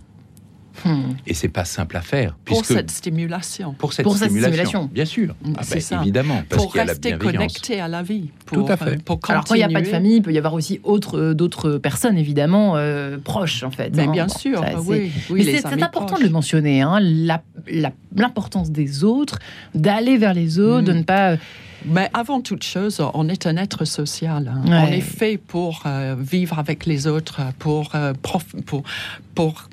Hmm. Et c'est pas simple à faire. Pour cette stimulation. pour cette pour cette stimulation, stimulation. bien sûr. Mm, Ah c'est ben, ça. évidemment, parce Pour qu'il y a la rester connecté à la vie. Pour, Tout à fait. euh, Pour Alors quand il n'y a pas de famille, il peut y avoir aussi autre- euh, d'autres personnes évidemment euh, proches en fait. Mais hein. bien Bon, sûr, ça, ah c'est- oui. oui Mais c'est important proches. de le mentionner, hein, la- la- l'importance des autres, d'aller vers les autres, de ne pas. Mais avant toute chose, on est un être social. hein. Ouais. On est fait pour euh, vivre avec les autres, pour, euh, prof- pour, pour,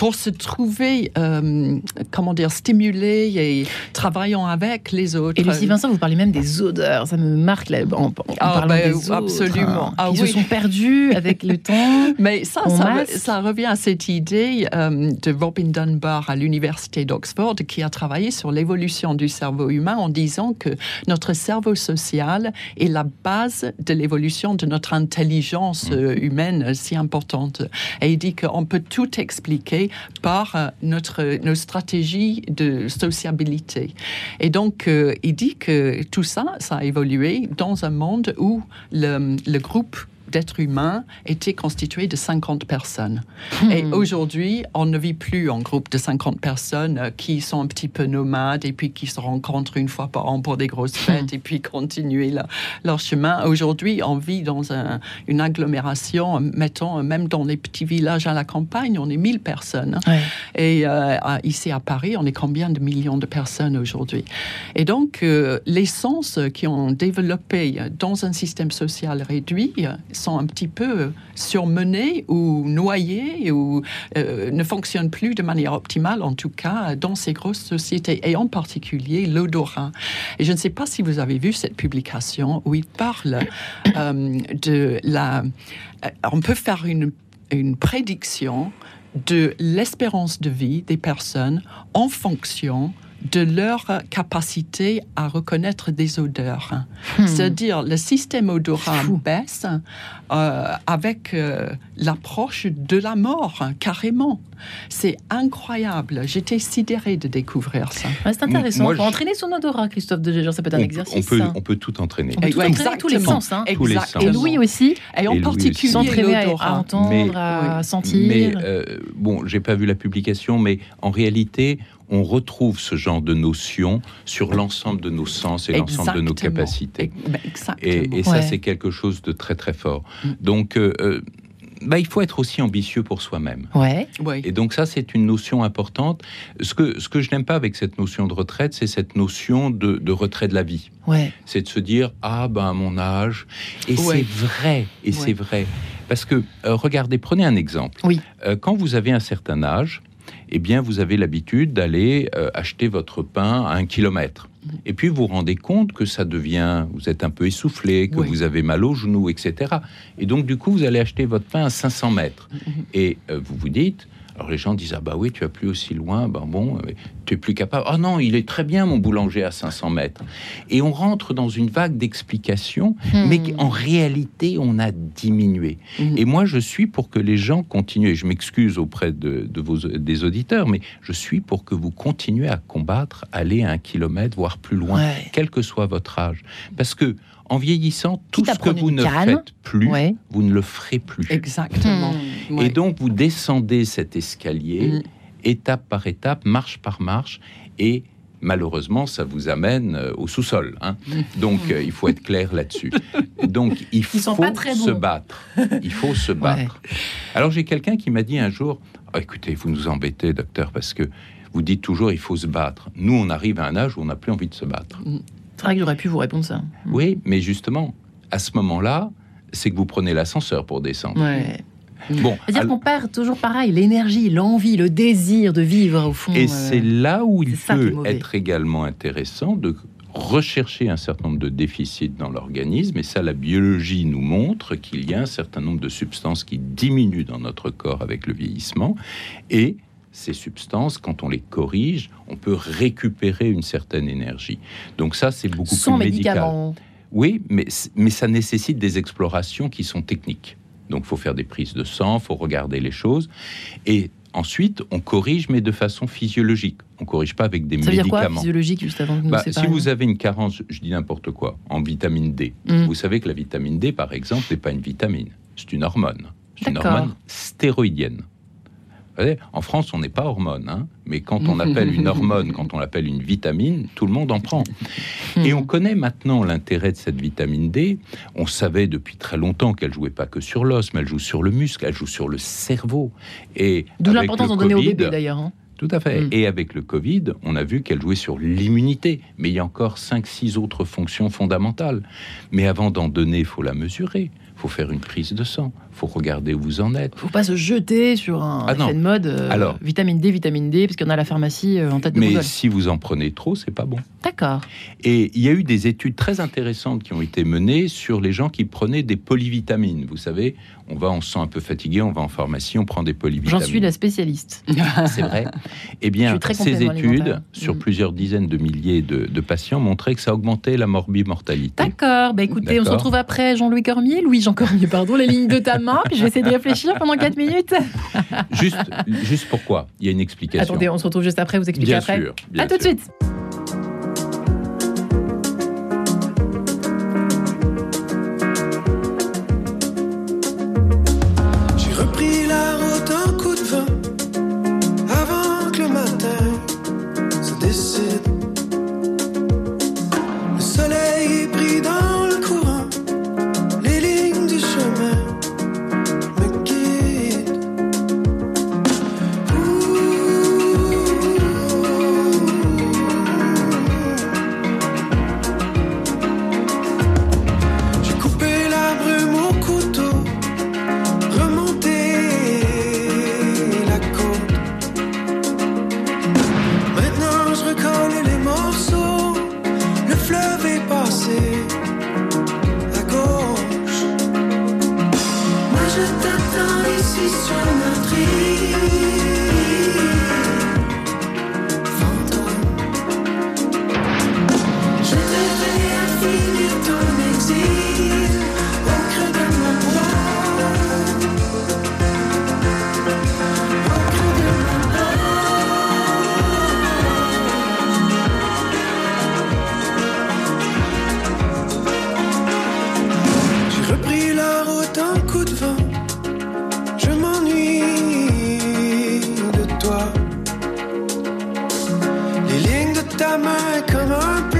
pour se trouver, euh, comment dire, stimulé et travaillant avec les autres. Et Lucie Vincent, vous parlez même des odeurs, ça me marque là, en, en Ah, parlant ben, des autres, absolument. hein, Ah qui oui. se sont perdus avec le temps. Mais ça, ça, revient à cette idée euh, de Robin Dunbar à l'université d'Oxford qui a travaillé sur l'évolution du cerveau humain en disant que notre cerveau social est la base de l'évolution de notre intelligence euh, humaine si importante. Et il dit qu'on peut tout expliquer par euh, notre, nos stratégies de sociabilité. Et donc, euh, il dit que tout ça, ça a évolué dans un monde où le, le groupe d'êtres humains était constitué de 50 personnes. Et Hmm. aujourd'hui, on ne vit plus en groupe de 50 personnes euh, qui sont un petit peu nomades et puis qui se rencontrent une fois par an pour des grosses fêtes et puis continuer leur, leur chemin. Aujourd'hui, on vit dans un- une agglomération, mettons, même dans les petits villages à la campagne, on est 1000 personnes. Ouais. Et euh, ici à Paris, on est combien de millions de personnes aujourd'hui? Et donc, euh, les sens qui ont développé dans un système social réduit sont un petit peu surmenés ou noyés ou euh, ne fonctionnent plus de manière optimale, en tout cas dans ces grosses sociétés, et en particulier l'odorat. Et je ne sais pas si vous avez vu cette publication où il parle euh, de la... euh, on peut faire une, une prédiction de l'espérance de vie des personnes en fonction de leur capacité à reconnaître des odeurs. Hmm. C'est-à-dire le système odorat fou. baisse euh, avec euh, l'approche de la mort, hein, carrément. C'est incroyable. J'étais sidérée de découvrir ça. Ouais, c'est intéressant. Moi, On peut je- entraîner son odorat, Christophe de Gégère, ça peut être un on, exercice. on peut, ça. on peut tout entraîner. On peut tout entraîner, tous les sens. hein. Tous les Exactement. sens. Et Louis aussi, Et en Et particulier s'entraîner à, à entendre, Mais- à Oui. sentir. Mais euh, bon, j'ai pas vu la publication, mais en réalité, on retrouve ce genre de notions sur l'ensemble de nos sens et l'ensemble de nos capacités. Exactement. Et, et ça, Ouais. c'est quelque chose de très très fort. Mm. Donc, euh, euh, bah, il faut être aussi ambitieux pour soi-même. Ouais. Et donc ça, c'est une notion importante. Ce que, ce que je n'aime pas avec cette notion de retraite, c'est cette notion de, de retrait de la vie. Ouais. C'est de se dire, ah ben à mon âge, et Ouais. c'est vrai, et Ouais. c'est vrai. Parce que, euh, regardez, prenez un exemple. Oui. Euh, quand vous avez un certain âge, eh bien, vous avez l'habitude d'aller euh, acheter votre pain à un kilomètre. Et puis vous vous rendez compte que ça devient, vous êtes un peu essoufflé, que Oui. vous avez mal aux genoux, etc. Et donc du coup, vous allez acheter votre pain à 500 mètres. Et euh, vous vous dites, alors les gens disent, ah bah oui, tu vas plus aussi loin, ben bon, tu es plus capable. Ah non, il est très bien mon boulanger à 500 mètres. Et on rentre dans une vague d'explications, mais Hmm. en réalité, on a diminué. Mhm. Et moi, je suis pour que les gens continuent. Et je m'excuse auprès de, de vos, des auditeurs, mais je suis pour que vous continuez à combattre, aller à un kilomètre, voire plus loin, Ouais. quel que soit votre âge. Parce que en vieillissant, tout Quitte ce que vous ne canne, faites plus, Ouais. vous ne le ferez plus. Exactement. Hmm. Ouais. Et donc, vous descendez cet escalier, Mm. étape par étape, marche par marche, et malheureusement, ça vous amène euh, au sous-sol. hein. Donc, euh, il faut être clair là-dessus. Donc, il faut se bons. battre. Il faut se battre. Alors, j'ai quelqu'un qui m'a dit un jour, Ah, écoutez, vous nous embêtez, docteur, parce que vous dites toujours, il faut se battre. Nous, on arrive à un âge où on n'a plus envie de se battre. C'est vrai que j'aurais pu vous répondre ça. Oui, mais justement, à ce moment-là, c'est que vous prenez l'ascenseur pour descendre. Ouais. Bon, C'est-à-dire alors- qu'on perd toujours pareil, l'énergie, l'envie, le désir de vivre au fond. Et euh, c'est là où il peut être également intéressant de rechercher un certain nombre de déficits dans l'organisme. Et ça, la biologie nous montre qu'il y a un certain nombre de substances qui diminuent dans notre corps avec le vieillissement. Et ces substances, quand on les corrige, on peut récupérer une certaine énergie. Donc ça, c'est beaucoup sans plus médical. médicaments. Oui, mais, mais ça nécessite des explorations qui sont techniques. Donc, il faut faire des prises de sang, il faut regarder les choses. Et ensuite, on corrige, mais de façon physiologique. On corrige pas avec des Ça veut dire quoi, médicaments. physiologique, juste avant que nous Bah, si vous avez une carence, je- dis n'importe quoi, en vitamine D, Mm. vous savez que la vitamine D, par exemple, n'est pas une vitamine, c'est une hormone. C'est une hormone stéroïdienne. En France, on n'est pas hormone, hein, mais quand on appelle une hormone, quand on l'appelle une vitamine, tout le monde en prend. Et on connaît maintenant l'intérêt de cette vitamine D. On savait depuis très longtemps qu'elle jouait pas que sur l'os, mais elle joue sur le muscle, elle joue sur le cerveau. Et D'où l'importance d'en donner au Covid- bébé d'ailleurs. hein. tout à fait. Mm. Et avec le Covid, on a vu qu'elle jouait sur l'immunité. Mais il y a encore 5-6 autres fonctions fondamentales. Mais avant d'en donner, il faut la mesurer. Il faut faire une prise de sang. Faut regarder où vous en êtes. Faut pas se jeter sur un Ah effet de mode. euh, Alors. vitamine D, vitamine D, parce en a la pharmacie euh, en tête de Mais si vous en prenez trop, c'est pas bon. D'accord. Et il y a eu des études très intéressantes qui ont été menées sur les gens qui prenaient des polyvitamines. Vous savez, on va, on se sent un peu fatigué, on va en pharmacie, on prend des J'en polyvitamines. suis la spécialiste. C'est vrai. Eh bien, ces études sur Mm. plusieurs dizaines de milliers de, de patients montraient que ça augmentait la morbimortalité. D'accord. Bah écoutez, on se retrouve après Jean-Louis Cormier, Louis-Jean Cormier, pardon, les lignes de ta main, puis je vais essayer de réfléchir pendant 4 minutes. Juste, juste pourquoi? Il y a une explication. Attendez, on se retrouve juste après, vous expliquez bien après. sûr. bien à tout de suite. Lignes de ta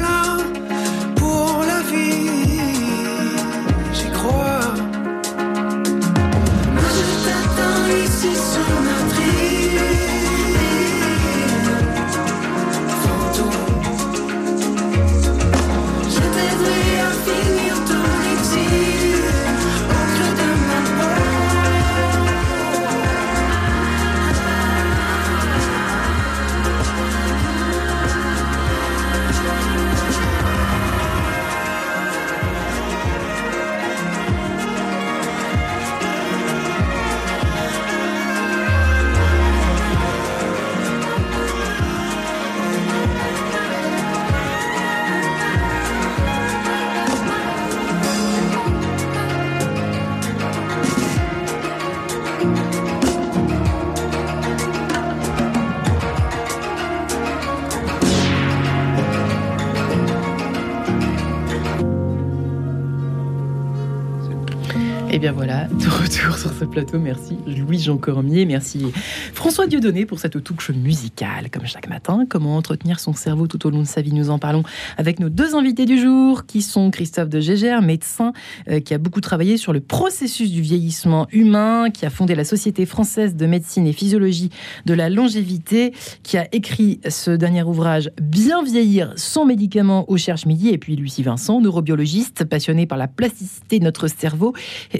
plateau. Merci Louis-Jean Cormier, merci François Dieudonné pour cette touche musicale, comme chaque matin. Comment entretenir son cerveau tout au long de sa vie Nous en parlons avec nos deux invités du jour, qui sont Christophe de Gégère, médecin, euh, qui a beaucoup travaillé sur le processus du vieillissement humain, qui a fondé la Société française de médecine et physiologie de la longévité, qui a écrit ce dernier ouvrage Bien vieillir sans médicaments au Cherche Midi, et puis Lucie Vincent, neurobiologiste, passionné par la plasticité de notre cerveau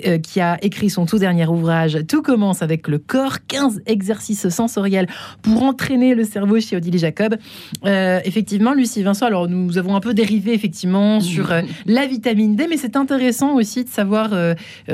euh, qui a écrit son tout dernier ouvrage Tout commence avec le corps, 15 exercices sensoriels pour entraîner le cerveau chez Odile Jacob. Euh, effectivement, Lucie Vincent, alors nous avons un peu dérivé effectivement sur euh, la vitamine D, mais c'est intéressant aussi de savoir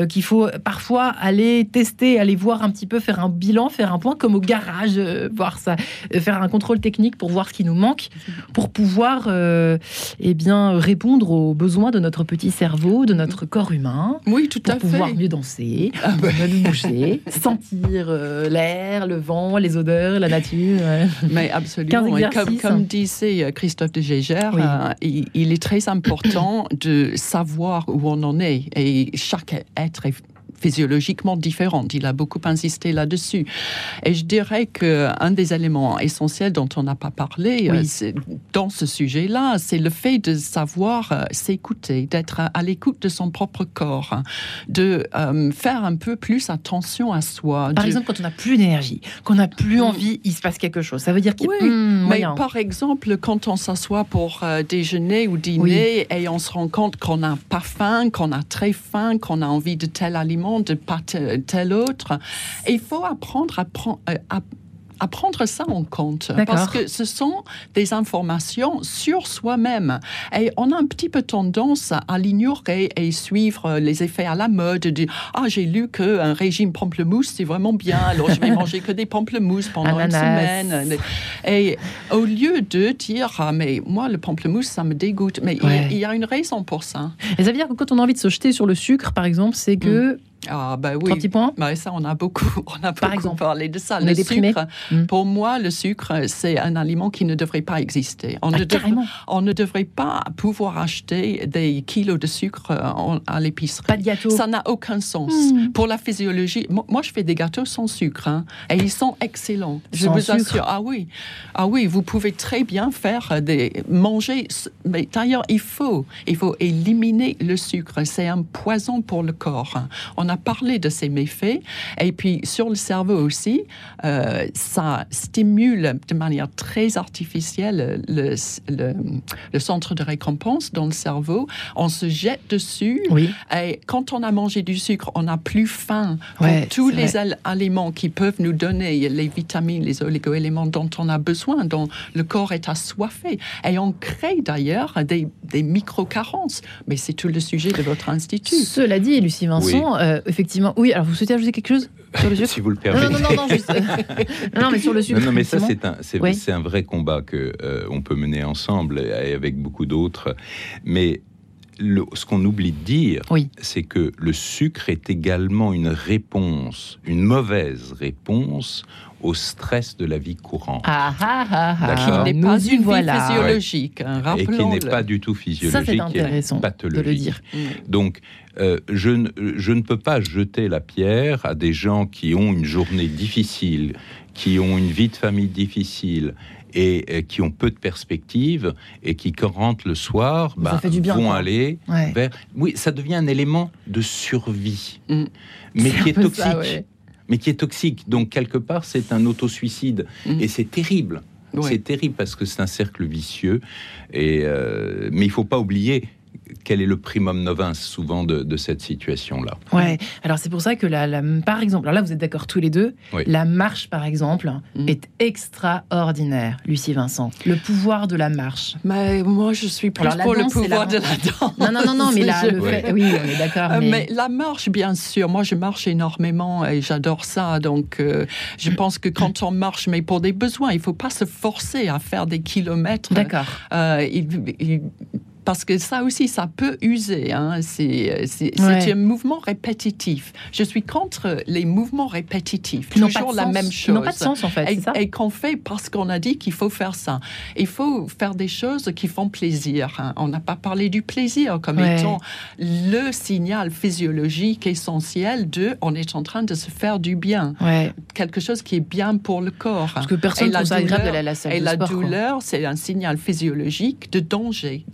qu'il faut parfois aller tester, aller voir un petit peu, faire un bilan, faire un point comme au garage, voir ça, faire un contrôle technique pour voir ce qui nous manque, pour pouvoir eh bien, répondre aux besoins de notre petit cerveau, de notre corps humain. Oui, tout à fait pouvoir mieux danser, ah mieux bouger, sentir euh, l'air, le vent, les odeurs, la nature. Mais absolument. Et comme, comme, disait euh, Christophe de Gégère, euh, il, il, est très important de savoir où on en est. Et chaque être est physiologiquement différentes. Il a beaucoup insisté là-dessus. Et je dirais qu'un des éléments essentiels dont on n'a pas parlé euh, dans ce sujet-là, c'est le fait de savoir euh, s'écouter, d'être à l'écoute de son propre corps, de euh, faire un peu plus attention à soi. Par exemple, quand on n'a plus d'énergie, qu'on n'a plus envie, il se passe quelque chose. Ça veut dire qu'il oui, mais par exemple, quand on s'assoit pour déjeuner ou dîner et on se rend compte qu'on n'a pas faim, qu'on a très faim, qu'on a envie de tel aliment, de pas tel autre. il faut apprendre à, euh, prendre ça en compte. Parce que ce sont des informations sur soi-même. Et on a un petit peu tendance à l'ignorer et suivre les effets à la mode. De ah, j'ai lu qu'un régime pamplemousse, c'est vraiment bien, alors je vais manger que des pamplemousses pendant une semaine. Et au lieu de dire, ah, mais moi, le pamplemousse, ça me dégoûte. Mais il, y a une raison pour ça. Et ça veut dire que quand on a envie de se jeter sur le sucre, par exemple, c'est que. Mm. Ah bah oui. Bah, ça, on a beaucoup, on a Par exemple, parlé de ça. le sucre, hmm. pour moi, le sucre, c'est un aliment qui ne devrait pas exister. On, ah, ne, devrait, on ne devrait pas pouvoir acheter des kilos de sucre à l'épicerie. Pas de gâteau. Ça n'a aucun sens. Hmm. Pour la physiologie, moi, je fais des gâteaux sans sucre hein, et ils sont excellents. Je vous assure. Ah oui, ah oui, vous pouvez très bien faire des manger. Mais d'ailleurs, il faut, il faut éliminer le sucre. C'est un poison pour le corps. On a parler de ces méfaits. Et puis sur le cerveau aussi, euh, ça stimule de manière très artificielle le, le, centre de récompense dans le cerveau. On se jette dessus. Oui. Et quand on a mangé du sucre, on n'a plus faim pour tous les aliments qui peuvent nous donner les vitamines, les oligo-éléments dont on a besoin, dont le corps est assoiffé. Et on crée d'ailleurs des, des micro-carences. Mais c'est tout le sujet de votre institut. Cela dit, Lucie Vincent, euh, effectivement. Oui, alors vous souhaitez ajouter quelque chose sur le sucre Si vous le permettez. Non, non, non, non, juste... non, mais sur le sucre. Non, mais ça, c'est un, c'est, un vrai combat que euh, on peut mener ensemble et avec beaucoup d'autres. Mais le, ce qu'on oublie de dire, oui. c'est que le sucre est également une réponse, une mauvaise réponse au stress de la vie courante. Ah, ah, ah, ah. Qui n'est pas une voilà. vie physiologique. Hein, et qui n'est pas du tout physiologique, Ça, c'est intéressant pathologique. De le dire. Donc, euh, je, ne, je ne peux pas jeter la pierre à des gens qui ont une journée difficile, qui ont une vie de famille difficile et, qui ont peu de perspectives et qui, quand rentrent le soir, bah, vont aller vers. Oui, ça devient un élément de survie, mm. mais qui est toxique. Mais qui est toxique. Donc, quelque part, c'est un autosuicide. Mm. Et c'est terrible. C'est terrible parce que c'est un cercle vicieux. Et, euh, mais il faut pas oublier quel est le primum novin souvent de, cette situation-là Ouais, alors c'est pour ça que, la, par exemple, alors là vous êtes d'accord tous les deux, la marche par exemple mm. est extraordinaire, Lucie Vincent. Le pouvoir de la marche. Mais moi je suis plus pour le pouvoir de la danse. Non, non, non, non mais là, le fait, oui, on est d'accord. Euh, mais... la marche, bien sûr, moi je marche énormément et j'adore ça. Donc euh, je pense que quand on marche, mais pour des besoins, il ne faut pas se forcer à faire des kilomètres. D'accord. Euh, il parce que ça aussi, ça peut user. Hein. C'est Ouais. c'est un mouvement répétitif. Je suis contre les mouvements répétitifs. Pas Toujours la sens. même chose. n'ont pas de sens, en fait, Et, et qu'on fait parce qu'on a dit qu'il faut faire ça. Il faut faire des choses qui font plaisir. hein. On n'a pas parlé du plaisir comme Ouais. étant le signal physiologique essentiel de on est en train de se faire du bien. Ouais. Quelque chose qui est bien pour le corps. Parce que personne ne trouve ça agréable d'aller à la salle Et de la sport, douleur, c'est un signal physiologique de danger,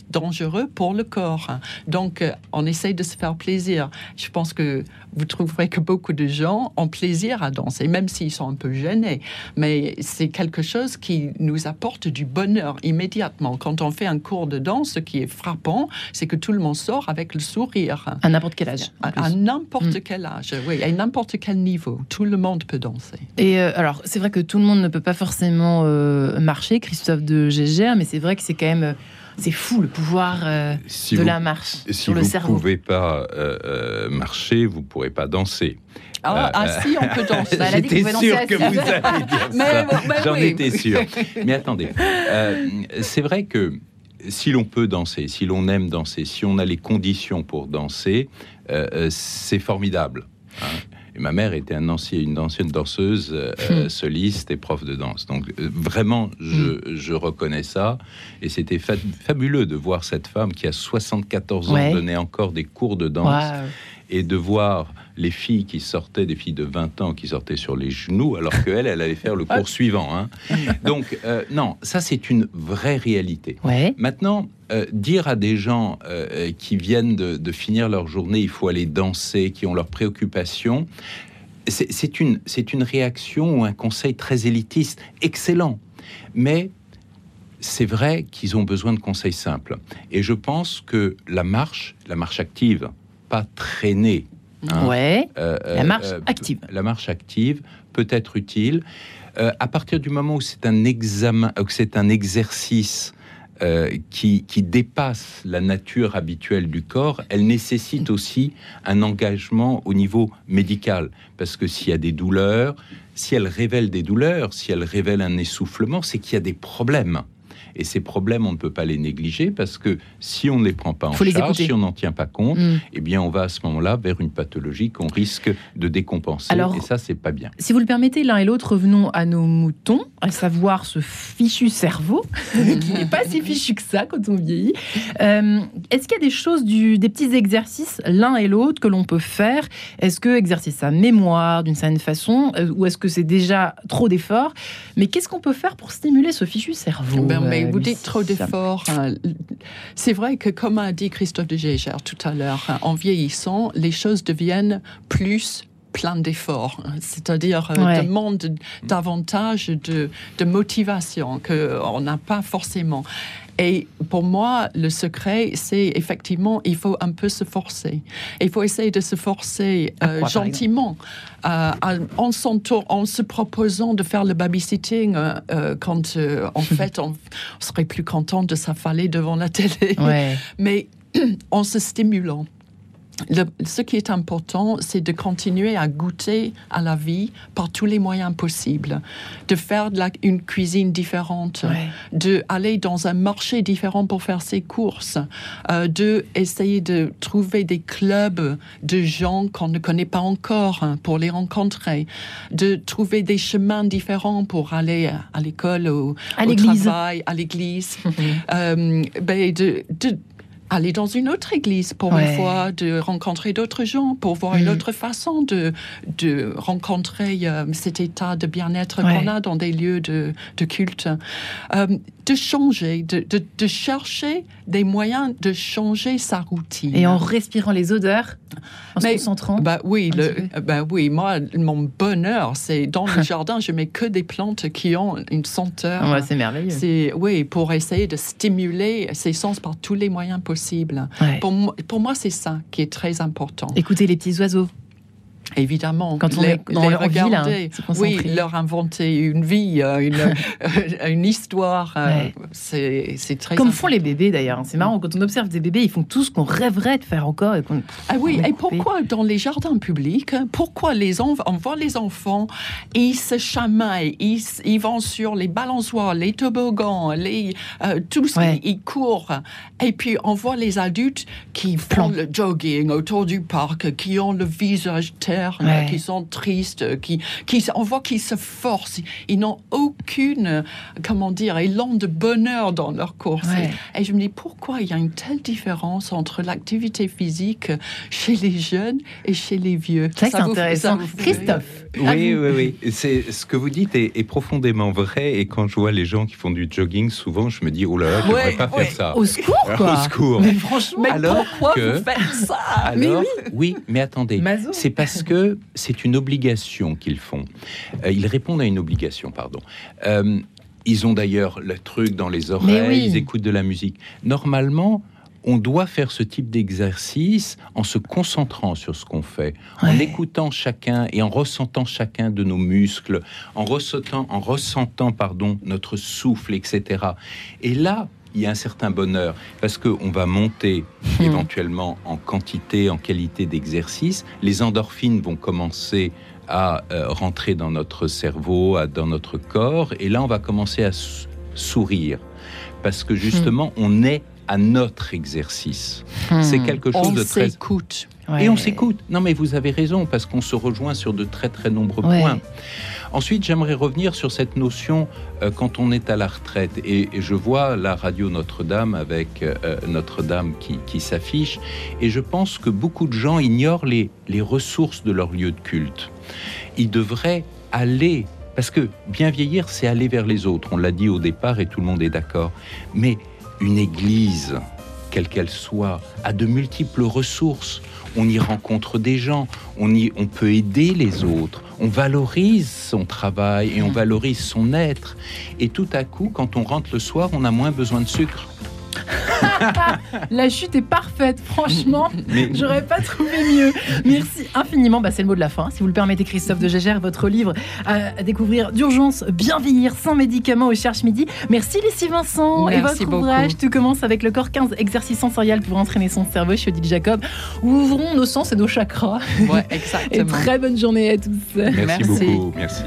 dangereux pour le corps. Donc, euh, on essaye de se faire plaisir. Je pense que vous trouverez que beaucoup de gens ont plaisir à danser, même s'ils sont un peu gênés. Mais c'est quelque chose qui nous apporte du bonheur immédiatement. Quand on fait un cours de danse, ce qui est frappant, c'est que tout le monde sort avec le sourire. À n'importe quel âge. à n'importe Mm. quel âge, oui, à n'importe quel niveau, tout le monde peut danser. Et euh, alors, c'est vrai que tout le monde ne peut pas forcément euh, marcher, Christophe de Gégère, mais c'est vrai que c'est quand même. euh, c'est fou le pouvoir euh, Si de vous la marche Si sur vous le ne cerveau. pouvez pas euh, euh, marcher, vous ne pourrez pas danser. Ah, Euh, ah, si, on peut danser. Elle a dit J'étais sûr danser que vous alliez dire Mais ça. bah J'en oui. étais sûr. Mais attendez, euh, c'est vrai que si l'on peut danser, si l'on aime danser, si on a les conditions pour danser, c'est formidable. hein. Et ma mère était un ancien- une ancienne danseuse, euh, euh, soliste et prof de danse. Donc euh, vraiment, je, je reconnais ça. Et c'était fa- fabuleux de voir cette femme qui a 74 ans Ouais. donner encore des cours de danse et de voir les filles qui sortaient, des filles de 20 ans qui sortaient sur les genoux, alors qu'elle, elle allait faire le cours suivant. hein. Donc, euh, non, ça, c'est une vraie réalité. Ouais. Maintenant, euh, dire à des gens euh, qui viennent de, de finir leur journée, il faut aller danser, qui ont leurs préoccupations, c'est une, c'est une réaction ou un conseil très élitiste, excellent. Mais c'est vrai qu'ils ont besoin de conseils simples. Et je pense que la marche, la marche active, pas traînée, hein, Ouais. euh, La marche euh, active. La marche active peut être utile euh, à partir du moment où c'est un examen, que c'est un exercice euh, qui, qui dépasse la nature habituelle du corps, elle nécessite aussi un engagement au niveau médical. Parce que s'il y a des douleurs, si elle révèle des douleurs, si elle révèle un essoufflement, c'est qu'il y a des problèmes. Et ces problèmes, on ne peut pas les négliger parce que si on ne les prend pas en charge, écouter. si on n'en tient pas compte, Mm. eh bien, on va à ce moment-là vers une pathologie qu'on risque de décompenser. Alors- et ça, c'est pas bien. Si vous le permettez, l'un et l'autre, revenons à nos moutons, à savoir ce fichu cerveau, qui n'est pas si fichu que ça quand on vieillit. Euh, Est-ce qu'il y a des choses, du, des petits exercices, l'un et l'autre, que l'on peut faire? Est-ce que exercer sa mémoire d'une certaine façon, euh, ou est-ce que c'est déjà trop d'efforts? Mais qu'est-ce qu'on peut faire pour stimuler ce fichu cerveau? Ben, mais euh, vous dites trop d'efforts. C'est vrai que, comme a dit Christophe de Gégère tout à l'heure, hein, en vieillissant, les choses deviennent plus plein d'efforts, c'est-à-dire euh, Ouais. demandent davantage de, de motivation qu'on n'a pas forcément. Et pour moi, le secret, c'est effectivement, il faut un peu se forcer. Il faut essayer de se forcer euh, quoi, gentiment, euh, en, se proposant de faire le babysitting euh, quand, en fait, on, on serait plus content de s'affaler devant la télé. Ouais. Mais en se stimulant. Le- ce qui est important, c'est de continuer à goûter à la vie par tous les moyens possibles, de faire de la- une cuisine différente, Ouais. de aller dans un marché différent pour faire ses courses, euh, de essayer de trouver des clubs de gens qu'on ne connaît pas encore hein, pour les rencontrer, de trouver des chemins différents pour aller à l'école, au, À au travail, à l'église, euh, ben, de, de aller dans une autre église pour Ouais. une fois, de rencontrer d'autres gens, pour voir une Mhm. autre façon de, de rencontrer euh, cet état de bien-être Ouais. qu'on a dans des lieux de, de culte. Euh, de changer, de, de, de chercher des moyens de changer sa routine. Et en respirant les odeurs, en se concentrant. Bah oui, le, bah oui, moi, mon bonheur, c'est dans le jardin, je mets que des plantes qui ont une senteur. Ouais, c'est merveilleux. C'est oui, pour essayer de stimuler ses sens par tous les moyens possibles. Ouais. Pour moi, pour moi c'est ça qui est très important. Écoutez les petits oiseaux. Évidemment. Quand on les, est dans les leur vie, là, oui, leur inventer une vie, euh, une, euh, une histoire, euh, Ouais. c'est très Comme font les bébés d'ailleurs. C'est marrant, quand on observe des bébés, ils font tout ce qu'on rêverait de faire encore. Et Ah oui, et pourquoi dans les jardins publics, pourquoi les enfants, on voit les enfants, ils se chamaillent, ils, ils vont sur les balançoires, les toboggans, les, euh, tout ce Ouais. ils, courent. Et puis on voit les adultes qui font Plan. le jogging autour du parc, qui ont le visage Ouais. qui sont tristes, qui, qui, on voit qu'ils se forcent. Ils n'ont aucune, comment dire, élan de bonheur dans leur course. Ouais. Et je me dis, pourquoi il y a une telle différence entre l'activité physique chez les jeunes et chez les vieux? C'est Ça c'est intéressant. vous Christophe, Oui, oui, oui. C'est ce que vous dites est, est profondément vrai. Et quand je vois les gens qui font du jogging, souvent, je me dis oh là là, je ne Ouais, devrais pas ouais. faire ça. Au secours, quoi. Au secours. Mais franchement, Mais Alors pourquoi que- vous faites ça? Alors, oui. mais attendez. C'est parce que c'est une obligation qu'ils font. Euh, ils répondent à une obligation, pardon. Euh, ils ont d'ailleurs le truc dans les oreilles, oui. ils écoutent de la musique. Normalement, on doit faire ce type d'exercice en se concentrant sur ce qu'on fait, en écoutant chacun et en ressentant chacun de nos muscles, en ressentant, en ressentant pardon, notre souffle, etc. Et là, il y a un certain bonheur parce qu'on va monter Hmm. éventuellement en quantité, en qualité d'exercice. Les endorphines vont commencer à euh, rentrer dans notre cerveau, à- dans notre corps, et là on va commencer à sou- sourire parce que justement on est à notre exercice. C'est Hmm. quelque chose On de très s'écoute. Ouais. et on s'écoute. Non, mais vous avez raison, parce qu'on se rejoint sur de très très nombreux Ouais. points. Ensuite, j'aimerais revenir sur cette notion euh, quand on est à la retraite. Et, et je vois la radio Notre-Dame avec euh, Notre-Dame qui, qui s'affiche. Et je pense que beaucoup de gens ignorent les, les ressources de leur lieu de culte. Ils devraient aller. Parce que bien vieillir, c'est aller vers les autres. On l'a dit au départ et tout le monde est d'accord. Mais une église, quelle qu'elle soit, a de multiples ressources. On y rencontre des gens, on, y, on peut aider les autres, on valorise son travail et on valorise son être. Et tout à coup, quand on rentre le soir, on a moins besoin de sucre. La chute est parfaite, franchement. Mais J'aurais pas trouvé mieux. Merci infiniment. Bah, c'est le mot de la fin. Si vous le permettez, Christophe de Gégère, votre livre à découvrir d'urgence, bien vieillir sans médicaments au Cherche Midi. Merci Lucie Vincent. et votre beaucoup. ouvrage, tout commence avec le corps 15 exercices sensoriels pour entraîner son cerveau chez Odile Jacob. Ouvrons nos sens et nos chakras. Ouais, Et exactement. très bonne journée à tous. merci, Merci. beaucoup. Merci.